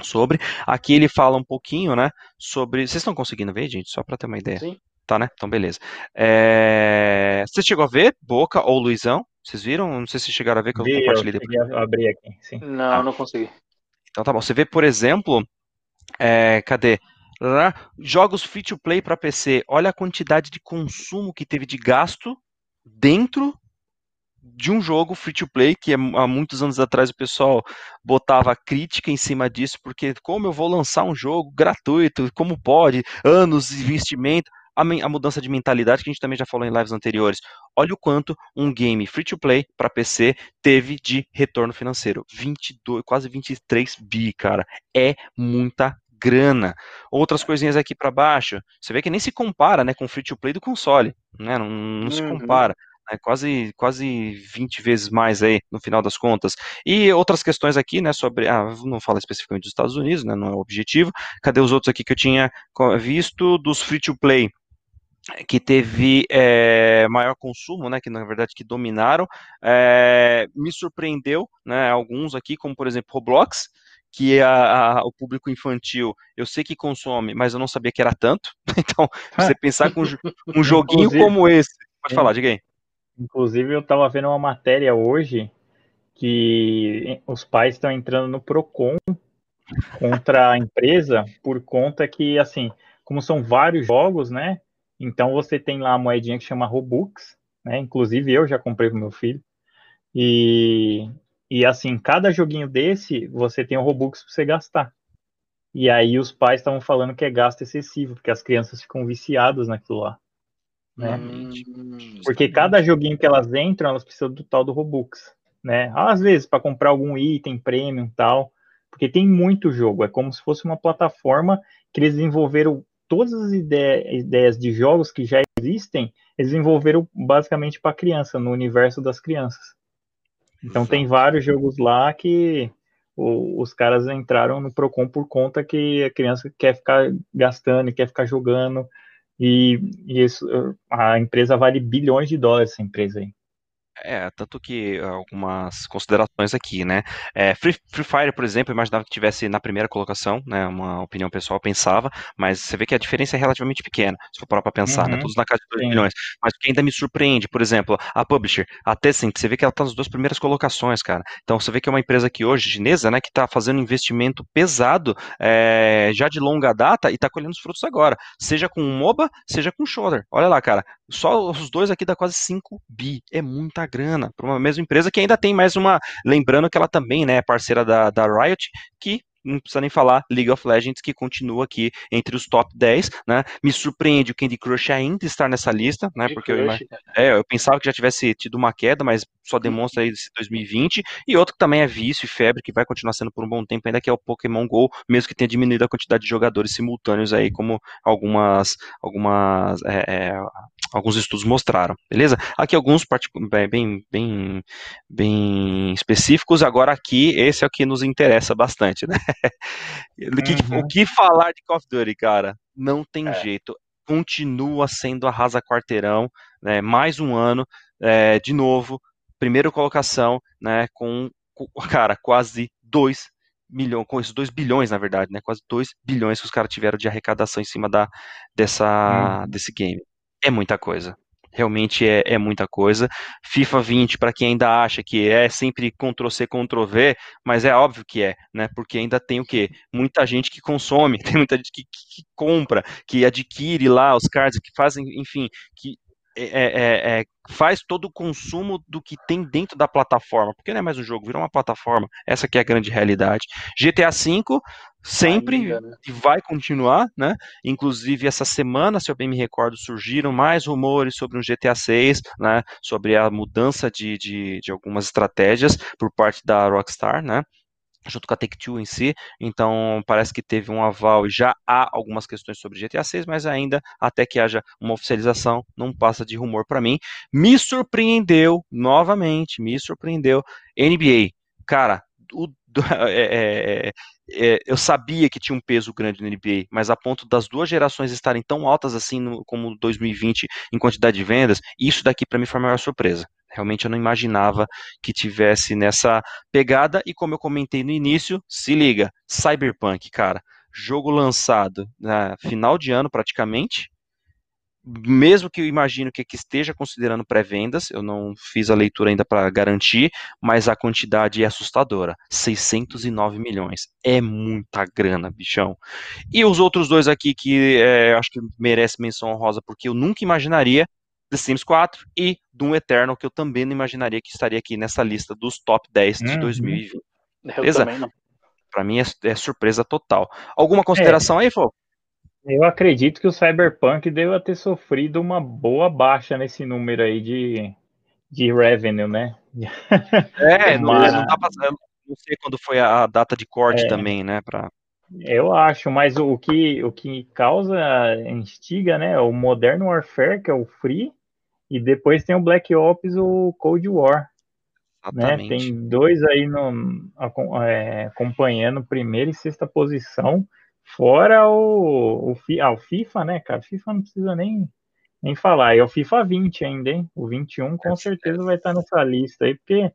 Sobre. Aqui ele fala um pouquinho, né, sobre... Vocês estão conseguindo ver, gente? Só para ter uma ideia. Sim. Tá, né? Então, beleza. É... Você chegou a ver, Boca ou Luizão? Vocês viram? Não sei se chegaram a ver que eu Vi, compartilhei depois. Eu abri aqui, sim. Não, ah. não consegui. Então tá bom. Você vê, por exemplo, é, cadê? Jogos free to play para PC. Olha a quantidade de consumo que teve de gasto dentro de um jogo free to play, que há muitos anos atrás o pessoal botava crítica em cima disso, porque como eu vou lançar um jogo gratuito, como pode, anos de investimento, a, a mudança de mentalidade que a gente também já falou em lives anteriores. Olha o quanto um game free to play para PC teve de retorno financeiro, 22, quase 23 bi, cara. É muita grana. Outras coisinhas aqui para baixo, você vê que nem se compara, né, com o free to play do console, né? Não, não uhum. se compara né, quase, quase 20 vezes mais aí, no final das contas. E outras questões aqui, né, sobre, ah, não fala especificamente dos Estados Unidos, né, não é o objetivo, cadê os outros aqui que eu tinha visto dos free-to-play? que teve é, maior consumo, né, que na verdade que dominaram, é, me surpreendeu, né, alguns aqui, como por exemplo Roblox, que a, a, o público infantil eu sei que consome, mas eu não sabia que era tanto. <laughs> Então, você <laughs> pensar com um joguinho como esse, pode falar, diga aí. Inclusive, eu estava vendo uma matéria hoje que os pais estão entrando no Procon contra a empresa por conta que, assim, como são vários jogos, né? Então você tem lá a moedinha que chama Robux, né? Inclusive eu já comprei pro meu filho. E, e assim, cada joguinho desse, você tem o Robux para você gastar. E aí os pais estavam falando que é gasto excessivo, porque as crianças ficam viciadas naquilo lá. Né? Hum, Porque cada joguinho que elas entram, elas precisam do tal do Robux, né? Às vezes para comprar algum item premium tal, porque tem muito jogo. É como se fosse uma plataforma que eles desenvolveram todas as ideias, ideias de jogos que já existem, eles desenvolveram basicamente para criança, no universo das crianças. Então Exato. tem vários jogos lá que o, os caras entraram no Procon por conta que a criança quer ficar gastando e quer ficar jogando e, e isso, a empresa vale bilhões de dólares, essa empresa aí. É, tanto que algumas considerações aqui, né? É, Free, Free, Fire, por exemplo, eu imaginava que tivesse na primeira colocação, né? Uma opinião pessoal pensava, mas você vê que a diferença é relativamente pequena, se for parar pra pensar, né, uhum, né? Todos na casa de 2 bilhões. Mas o que ainda me surpreende, por exemplo, a Publisher, a Tencent, você vê que ela tá nas duas primeiras colocações, cara. Então você vê que é uma empresa que hoje, chinesa, né, que tá fazendo investimento pesado é, já de longa data e tá colhendo os frutos agora. Seja com MOBA, seja com shoulder. Olha lá, cara. Só os dois aqui dá quase 5 bi. É muita grana para uma mesma empresa que ainda tem mais uma. Lembrando que ela também né, é parceira da, da Riot, que não precisa nem falar, League of Legends, que continua aqui entre os top 10, né? Me surpreende o Candy Crush ainda estar nessa lista, né? porque eu, é, eu pensava que já tivesse tido uma queda, mas só demonstra aí esse 2020. E outro que também é vício e febre, que vai continuar sendo por um bom tempo, ainda que é o Pokémon GO, mesmo que tenha diminuído a quantidade de jogadores simultâneos aí, como algumas, algumas é, é, alguns estudos mostraram, beleza? Aqui alguns bem, bem, bem específicos, agora aqui, esse é o que nos interessa bastante, né? O, que, uhum. o que falar de Call of Duty, cara? Não tem é. jeito, continua sendo arrasa quarteirão, né? mais um ano, é, de novo, primeira colocação, né, com, com <laughs> cara, quase 2 milhões, com esses 2 bilhões, na verdade, né, quase 2 bilhões que os caras tiveram de arrecadação em cima da, dessa, uhum. desse game é muita coisa. Realmente é, é muita coisa. FIFA 20, para quem ainda acha que é sempre Ctrl-C, Ctrl-V, mas é óbvio que é, né? Porque ainda tem o quê? Muita gente que consome, <laughs> tem muita gente que, que, que compra, que adquire lá os cards, que fazem, enfim, que é, é, é, faz todo o consumo do que tem dentro da plataforma, porque não é mais um jogo, virou uma plataforma. Essa que é a grande realidade. GTA V sempre Ainda, né? e vai continuar, né? Inclusive essa semana, se eu bem me recordo, surgiram mais rumores sobre um GTA 6, né? Sobre a mudança de, de, de algumas estratégias por parte da Rockstar, né? Junto com a Take-Two em si, então parece que teve um aval e já há algumas questões sobre GTA 6, mas ainda até que haja uma oficialização, não passa de rumor para mim. Me surpreendeu, novamente, me surpreendeu, NBA, cara, o, <laughs> é, é, é, é, eu sabia que tinha um peso grande no NBA, mas a ponto das duas gerações estarem tão altas assim no, como 2020 em quantidade de vendas, isso daqui para mim foi a maior surpresa. Realmente eu não imaginava que tivesse nessa pegada. E como eu comentei no início, se liga, Cyberpunk, cara, jogo lançado na final de ano praticamente, mesmo que eu imagino que, que esteja considerando pré-vendas, eu não fiz a leitura ainda para garantir, mas a quantidade é assustadora, 609 milhões, é muita grana, bichão. E os outros dois aqui que é, acho que merece menção honrosa, porque eu nunca imaginaria, The Sims 4 e Doom Eternal, que eu também não imaginaria que estaria aqui nessa lista dos top 10 de uhum. 2020. Eu Beleza? Para mim é, é, surpresa total. Alguma consideração é. aí, Fô? Eu acredito que o Cyberpunk deva ter sofrido uma boa baixa nesse número aí de, de revenue, né? <laughs> É, não, não, dá pra, não sei quando foi a data de corte é, também, né? Pra... Eu acho, mas o que, o que causa, instiga, né? O Modern Warfare, que é o Free, e depois tem o Black Ops, o Cold War. Né? Tem dois aí no, é, acompanhando primeira e sexta posição. Fora o, o, ah, o FIFA, né, cara? FIFA não precisa nem, nem falar. E é o FIFA 20 ainda, hein? O 21 com certeza vai estar nessa lista aí, porque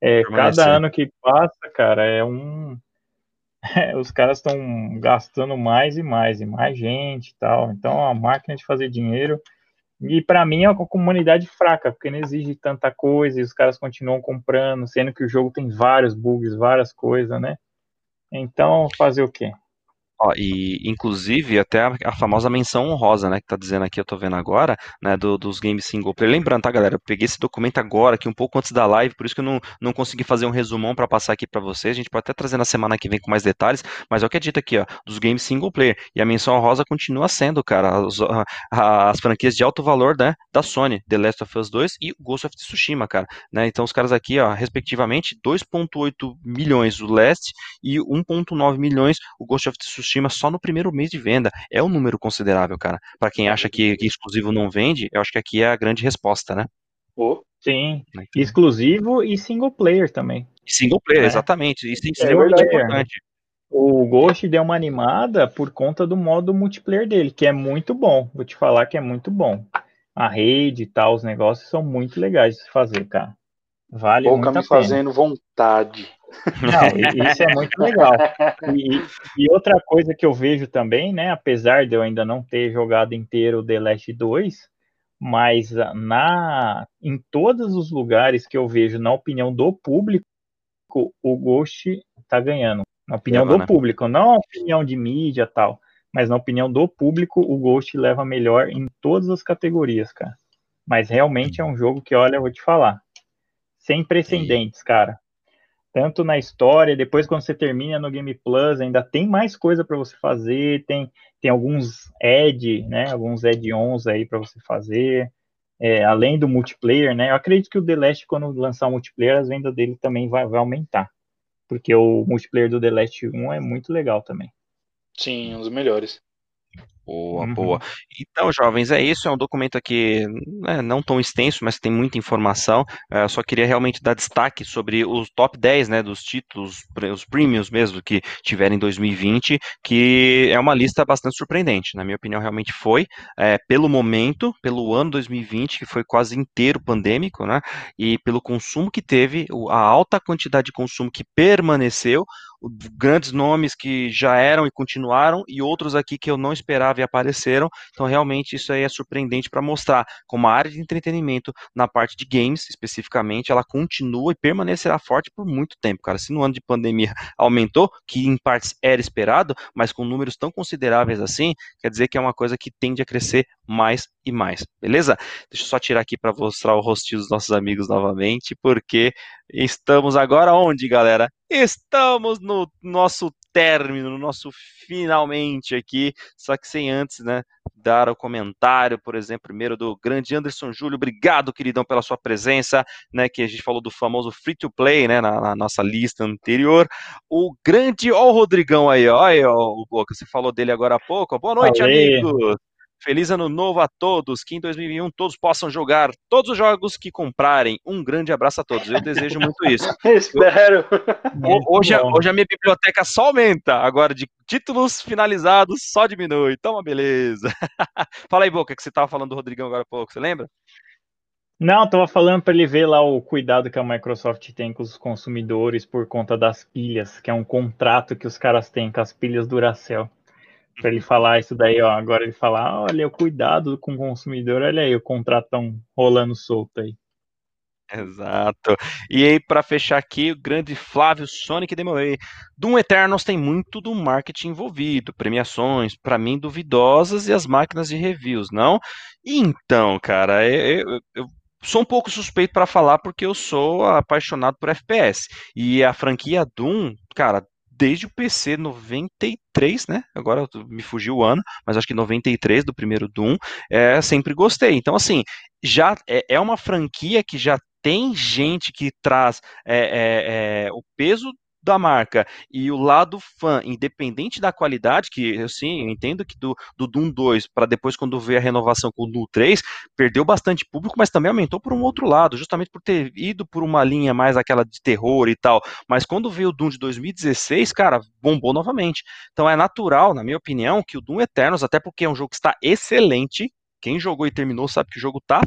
é, cada ano que passa, cara, é um. É, <laughs> os caras estão gastando mais e mais, e mais gente e tal. Então, a máquina de fazer dinheiro. E para mim é uma comunidade fraca, porque não exige tanta coisa e os caras continuam comprando, sendo que o jogo tem vários bugs, várias coisas, né? Então, fazer o quê? Ó, e inclusive até a, a, famosa menção honrosa, né, que tá dizendo aqui, eu tô vendo agora, né, do, dos games single player. Lembrando, tá, galera, eu peguei esse documento agora, aqui um pouco antes da live, por isso que eu não, não consegui fazer um resumão para passar aqui para vocês. A gente pode até trazer na semana que vem com mais detalhes, mas é o que é dito aqui, ó, dos games single player. E a menção honrosa continua sendo, cara, as, as franquias de alto valor, né, da Sony, The Last of Us 2 e Ghost of Tsushima, cara, né? Então os caras aqui, ó, respectivamente, 2.8 milhões o Last e 1.9 milhões o Ghost of Tsushima Tsushima só no primeiro mês de venda. É um número considerável, cara. Para quem acha que, que, exclusivo não vende, eu acho que aqui é a grande resposta, né? Oh, sim. Então... Exclusivo e single player também. Single player, é. exatamente. Isso é, é importante. O Ghost deu uma animada por conta do modo multiplayer dele, que é muito bom. Vou te falar que é muito bom. A rede e tal, os negócios são muito legais de se fazer, cara. Vale Pouca me fazendo vontade. <laughs> Não, isso é muito legal. E, e, outra coisa que eu vejo também, né, apesar de eu ainda não ter jogado inteiro o The Last 2, mas na em todos os lugares que eu vejo, na opinião do público, o Ghost tá ganhando. Na opinião leva, do né? público, não na opinião de mídia tal, mas na opinião do público, o Ghost leva melhor em todas as categorias, cara. Mas realmente é um jogo que, olha, eu vou te falar, sem precedentes, cara tanto na história, depois quando você termina no Game Plus, ainda tem mais coisa para você fazer, tem, tem alguns add, né, alguns add-ons aí para você fazer, é, além do multiplayer, né, eu acredito que o The Last, quando lançar o multiplayer, as vendas dele também vai, vai aumentar, porque o multiplayer do The Last 1 é muito legal também. Sim, um dos melhores. Boa, uhum. boa. Então, jovens, é isso. É um documento aqui né, não tão extenso, mas tem muita informação. Eu é, só queria realmente dar destaque sobre os top 10 né, dos títulos, os premiums mesmo, que tiveram em 2020, que é uma lista bastante surpreendente. Na minha opinião, realmente foi. É, pelo momento, pelo ano 2020, que foi quase inteiro pandêmico, né? E pelo consumo que teve, a alta quantidade de consumo que permaneceu, grandes nomes que já eram e continuaram, e outros aqui que eu não esperava e apareceram. Então, realmente, isso aí é surpreendente para mostrar como a área de entretenimento, na parte de games especificamente, ela continua e permanecerá forte por muito tempo, cara. Se no ano de pandemia <laughs> aumentou, que em partes era esperado, mas com números tão consideráveis assim, quer dizer que é uma coisa que tende a crescer mais e mais, beleza? Deixa eu só tirar aqui para mostrar o rostinho dos nossos amigos novamente, porque estamos agora onde, galera? Estamos no nosso término, no nosso finalmente aqui, só que sem antes, né, dar o comentário, por exemplo, primeiro do grande Anderson Júlio, obrigado, queridão, pela sua presença, né, que a gente falou do famoso free to play, né, na, na nossa lista anterior, o grande, ó o Rodrigão aí, ó, aí, ó, o Boca, você falou dele agora há pouco, boa noite, amigos! Feliz ano novo a todos, que em 2021 todos possam jogar todos os jogos que comprarem. Um grande abraço a todos, eu desejo muito isso. <laughs> Espero. Hoje, hoje a minha biblioteca só aumenta, agora de títulos finalizados só diminui. Então, uma beleza. <laughs> Fala aí, Boca, que você estava falando do Rodrigão agora há pouco, você lembra? Não, estava falando para ele ver lá o cuidado que a Microsoft tem com os consumidores por conta das pilhas, que é um contrato que os caras têm com as pilhas Duracell. Para ele falar isso daí, ó. Agora ele falar, olha, o cuidado com o consumidor, olha aí o contratão rolando solto aí. Exato. E aí, para fechar aqui, o grande Flávio Sonic Demolay. Doom Eternals tem muito do marketing envolvido, premiações, para mim, duvidosas, e as máquinas de reviews, não? Então, cara, eu, eu, eu sou um pouco suspeito para falar porque eu sou apaixonado por FPS. E a franquia Doom, cara, desde o PC 93, né? Agora me fugiu o ano, mas acho que 93 do primeiro Doom, é, sempre gostei. Então, assim, já é, é uma franquia que já tem gente que traz é, é, é, o peso da marca e o lado fã, independente da qualidade, que eu sim, eu entendo que do, do Doom 2 para depois quando veio a renovação com o Doom 3, perdeu bastante público, mas também aumentou por um outro lado, justamente por ter ido por uma linha mais aquela de terror e tal. Mas quando veio o Doom de 2016, cara, bombou novamente. Então é natural, na minha opinião, que o Doom Eternos, até porque é um jogo que está excelente, quem jogou e terminou sabe que o jogo tá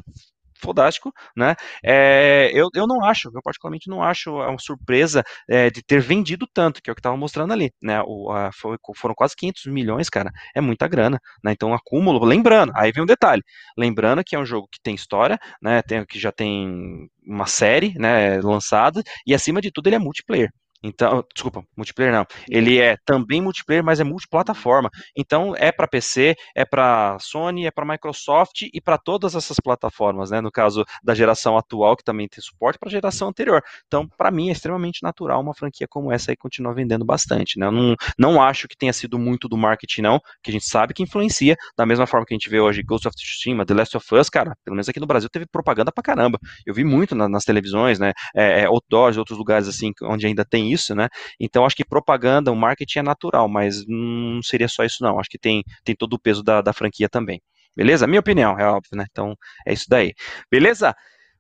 fodástico, né? É, eu, eu não acho, eu particularmente não acho uma surpresa é, de ter vendido tanto, que é o que estava mostrando ali, né? O, a, foi, foram quase 500 milhões, cara, é muita grana, né? Então, acúmulo, lembrando, aí vem um detalhe, lembrando que é um jogo que tem história, né? Tem, que já tem uma série, né, lançada, e acima de tudo ele é multiplayer. Então, desculpa, multiplayer não. Ele é também multiplayer, mas é multiplataforma. Então, é para PC, é para Sony, é para Microsoft e para todas essas plataformas, né? No caso da geração atual, que também tem suporte para a geração anterior. Então, para mim é extremamente natural uma franquia como essa aí continuar vendendo bastante, né? Eu não, não acho que tenha sido muito do marketing não, que a gente sabe que influencia, da mesma forma que a gente vê hoje Ghost of Tsushima, The Last of Us, cara, pelo menos aqui no Brasil teve propaganda pra caramba. Eu vi muito na, nas televisões, né? É, é, outdoors, outros lugares assim, onde ainda tem isso, né? Então acho que propaganda, o marketing é natural, mas não seria só isso não. Acho que tem, tem todo o peso da, da franquia também. Beleza? Minha opinião, é óbvio, né? Então é isso daí. Beleza?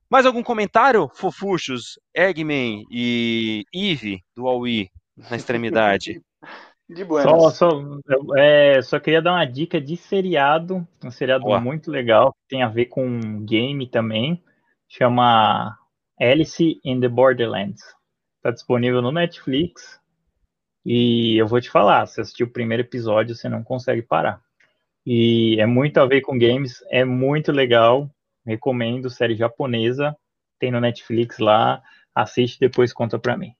Mais algum comentário, fofuchos, Eggman e Eve do Aui na extremidade? <laughs> De Só, só, é, só queria dar uma dica de seriado, um seriado Boa. muito legal, que tem a ver com game também, chama Alice in the Borderlands. Tá disponível no Netflix. E eu vou te falar, se assistir o primeiro episódio, você não consegue parar. E é muito a ver com games, é muito legal. Recomendo, série japonesa. Tem no Netflix lá. Assiste depois conta pra mim.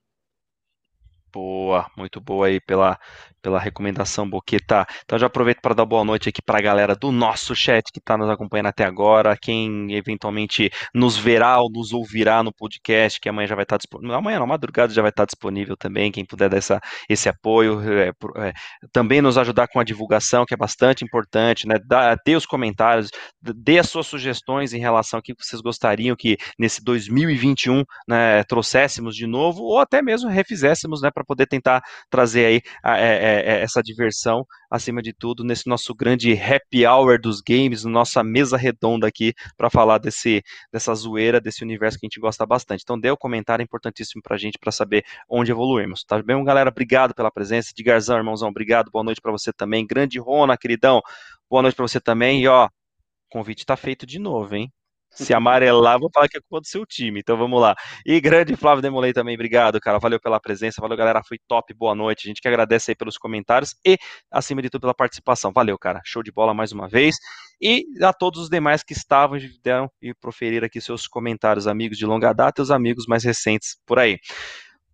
Boa, muito boa aí pela, pela recomendação, Boqueta. Então já aproveito para dar boa noite aqui para a galera do nosso chat que está nos acompanhando até agora, quem eventualmente nos verá ou nos ouvirá no podcast, que amanhã já vai estar tá disponível, amanhã não, madrugada já vai estar tá disponível também, quem puder dar essa, esse apoio, é, é, também nos ajudar com a divulgação, que é bastante importante, né, dá, dê os comentários, dê as suas sugestões em relação ao que vocês gostariam que nesse 2021 né, trouxéssemos de novo, ou até mesmo refizéssemos, né, para poder tentar trazer aí a, é, é, é, essa diversão, acima de tudo, nesse nosso grande happy hour dos games, nossa mesa redonda aqui, para falar desse, dessa zoeira, desse universo que a gente gosta bastante. Então, dê o um comentário, é importantíssimo para a gente, para saber onde evoluirmos. Tá bem, galera? Obrigado pela presença. De Garzão, irmãozão, obrigado. Boa noite para você também. Grande Rona, queridão. Boa noite para você também. E ó, convite está feito de novo, hein? Se amarelar, vou falar que é culpa do seu time. Então vamos lá. E grande Flávio Demolei também, obrigado, cara. Valeu pela presença, valeu, galera. Foi top, boa noite. A gente que agradece aí pelos comentários e, acima de tudo, pela participação. Valeu, cara. Show de bola mais uma vez. E a todos os demais que estavam e deram e proferiram aqui seus comentários, amigos de longa data e os amigos mais recentes por aí.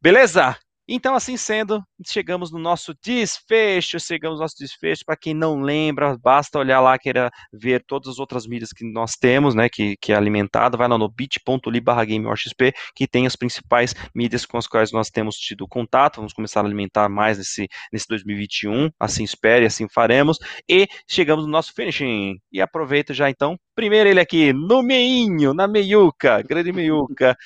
Beleza? Então, assim sendo, chegamos no nosso desfecho, chegamos no nosso desfecho. Para quem não lembra, basta olhar lá, queira ver todas as outras mídias que nós temos, né, que, que é alimentado, vai lá no bit.ly barra GameWarXP, que tem as principais mídias com as quais nós temos tido contato. Vamos começar a alimentar mais nesse, nesse 2021, assim espere, assim faremos. E chegamos no nosso finishing. E aproveita já então, primeiro ele aqui, no meinho, na meiuca, grande meiuca.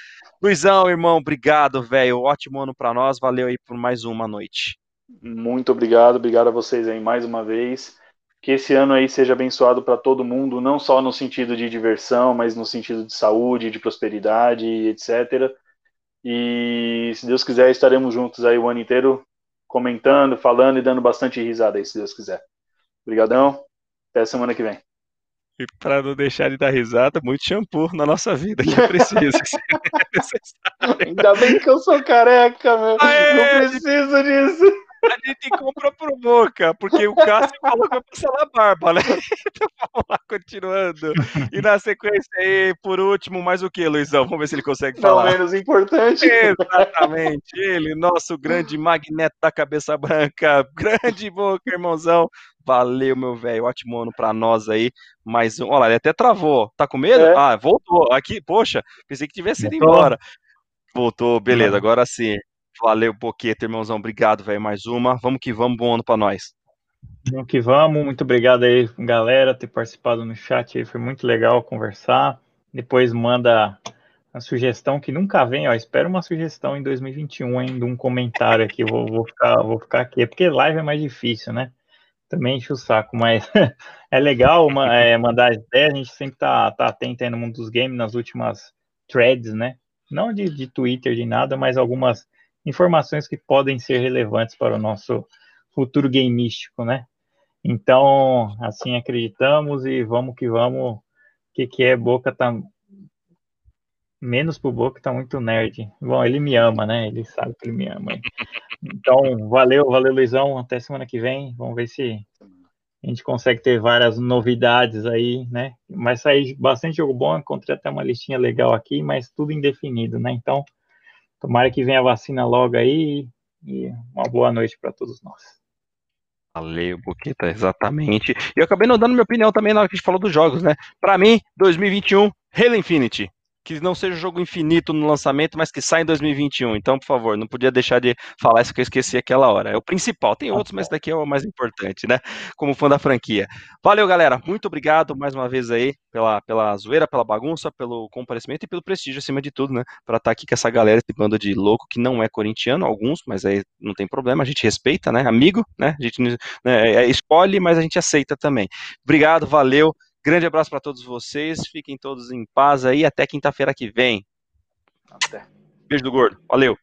Luizão, irmão, obrigado, velho. Ótimo ano para nós. Valeu aí por mais uma noite. Muito obrigado, obrigado a vocês aí mais uma vez. Que esse ano aí seja abençoado para todo mundo, não só no sentido de diversão, mas no sentido de saúde, de prosperidade, etc. E se Deus quiser, estaremos juntos aí o ano inteiro comentando, falando e dando bastante risada aí, se Deus quiser. Obrigadão. Até semana que vem. E para não deixar de dar risada, muito shampoo na nossa vida que precisa. <laughs> Ainda bem que eu sou careca, meu. Aê! Não preciso disso. A gente compra pro Boca, porque o Cássio falou que vai passar na barba, né? <laughs> Então vamos lá, continuando. E na sequência aí, por último, mais o que, Luizão? Vamos ver se ele consegue falar. Não menos importante. Exatamente, ele, nosso grande magneto da cabeça branca, grande Boca, irmãozão. Valeu, meu velho. Ótimo ano pra nós aí. Mais um. Olha, ele até travou. Tá com medo? É. Ah, voltou. Aqui, poxa, pensei que tivesse ido embora. Voltou, beleza, agora sim. Valeu, Boqueta, irmãozão. Obrigado, velho. Mais uma. Vamos que vamos. Bom ano pra nós. Vamos que vamos. Muito obrigado aí, galera, ter participado no chat aí. Foi muito legal conversar. Depois manda a sugestão que nunca vem, ó. Espero uma sugestão em 2021, hein, de um comentário aqui. Vou, vou, ficar, vou ficar aqui. É porque live é mais difícil, né? também enche o saco, mas <laughs> é legal uma, é, mandar as ideias, a gente sempre tá, tá atento aí no mundo dos games, nas últimas threads, né? Não de, de Twitter, de nada, mas algumas informações que podem ser relevantes para o nosso futuro gameístico, né? Então, assim acreditamos e vamos que vamos. O que, que é Boca tá menos pro Boca, tá muito nerd. Bom, ele me ama, né? Ele sabe que ele me ama. Então, valeu, valeu, Luizão. Até semana que vem. Vamos ver se a gente consegue ter várias novidades aí, né? Mas sair bastante jogo bom. Encontrei até uma listinha legal aqui, mas tudo indefinido, né? Então, tomara que venha a vacina logo aí e uma boa noite para todos nós. Valeu, Boqueta, exatamente. E eu acabei não dando minha opinião também na hora que a gente falou dos jogos, né? Para mim, 2021, Halo Infinity que não seja um jogo infinito no lançamento, mas que saia em 2021. Então, por favor, não podia deixar de falar isso que eu esqueci aquela hora. É o principal. Tem outros, mas daqui é o mais importante, né? Como fã da franquia. Valeu, galera. Muito obrigado mais uma vez aí pela, pela zoeira, pela bagunça, pelo comparecimento e pelo prestígio acima de tudo, né? Para estar tá aqui com essa galera, esse bando de louco que não é corintiano, alguns, mas aí não tem problema, a gente respeita, né? Amigo, né? A gente né, é, escolhe, mas a gente aceita também. Obrigado, valeu. Grande abraço para todos vocês. Fiquem todos em paz aí. Até quinta-feira que vem. Até. Beijo do gordo. Valeu.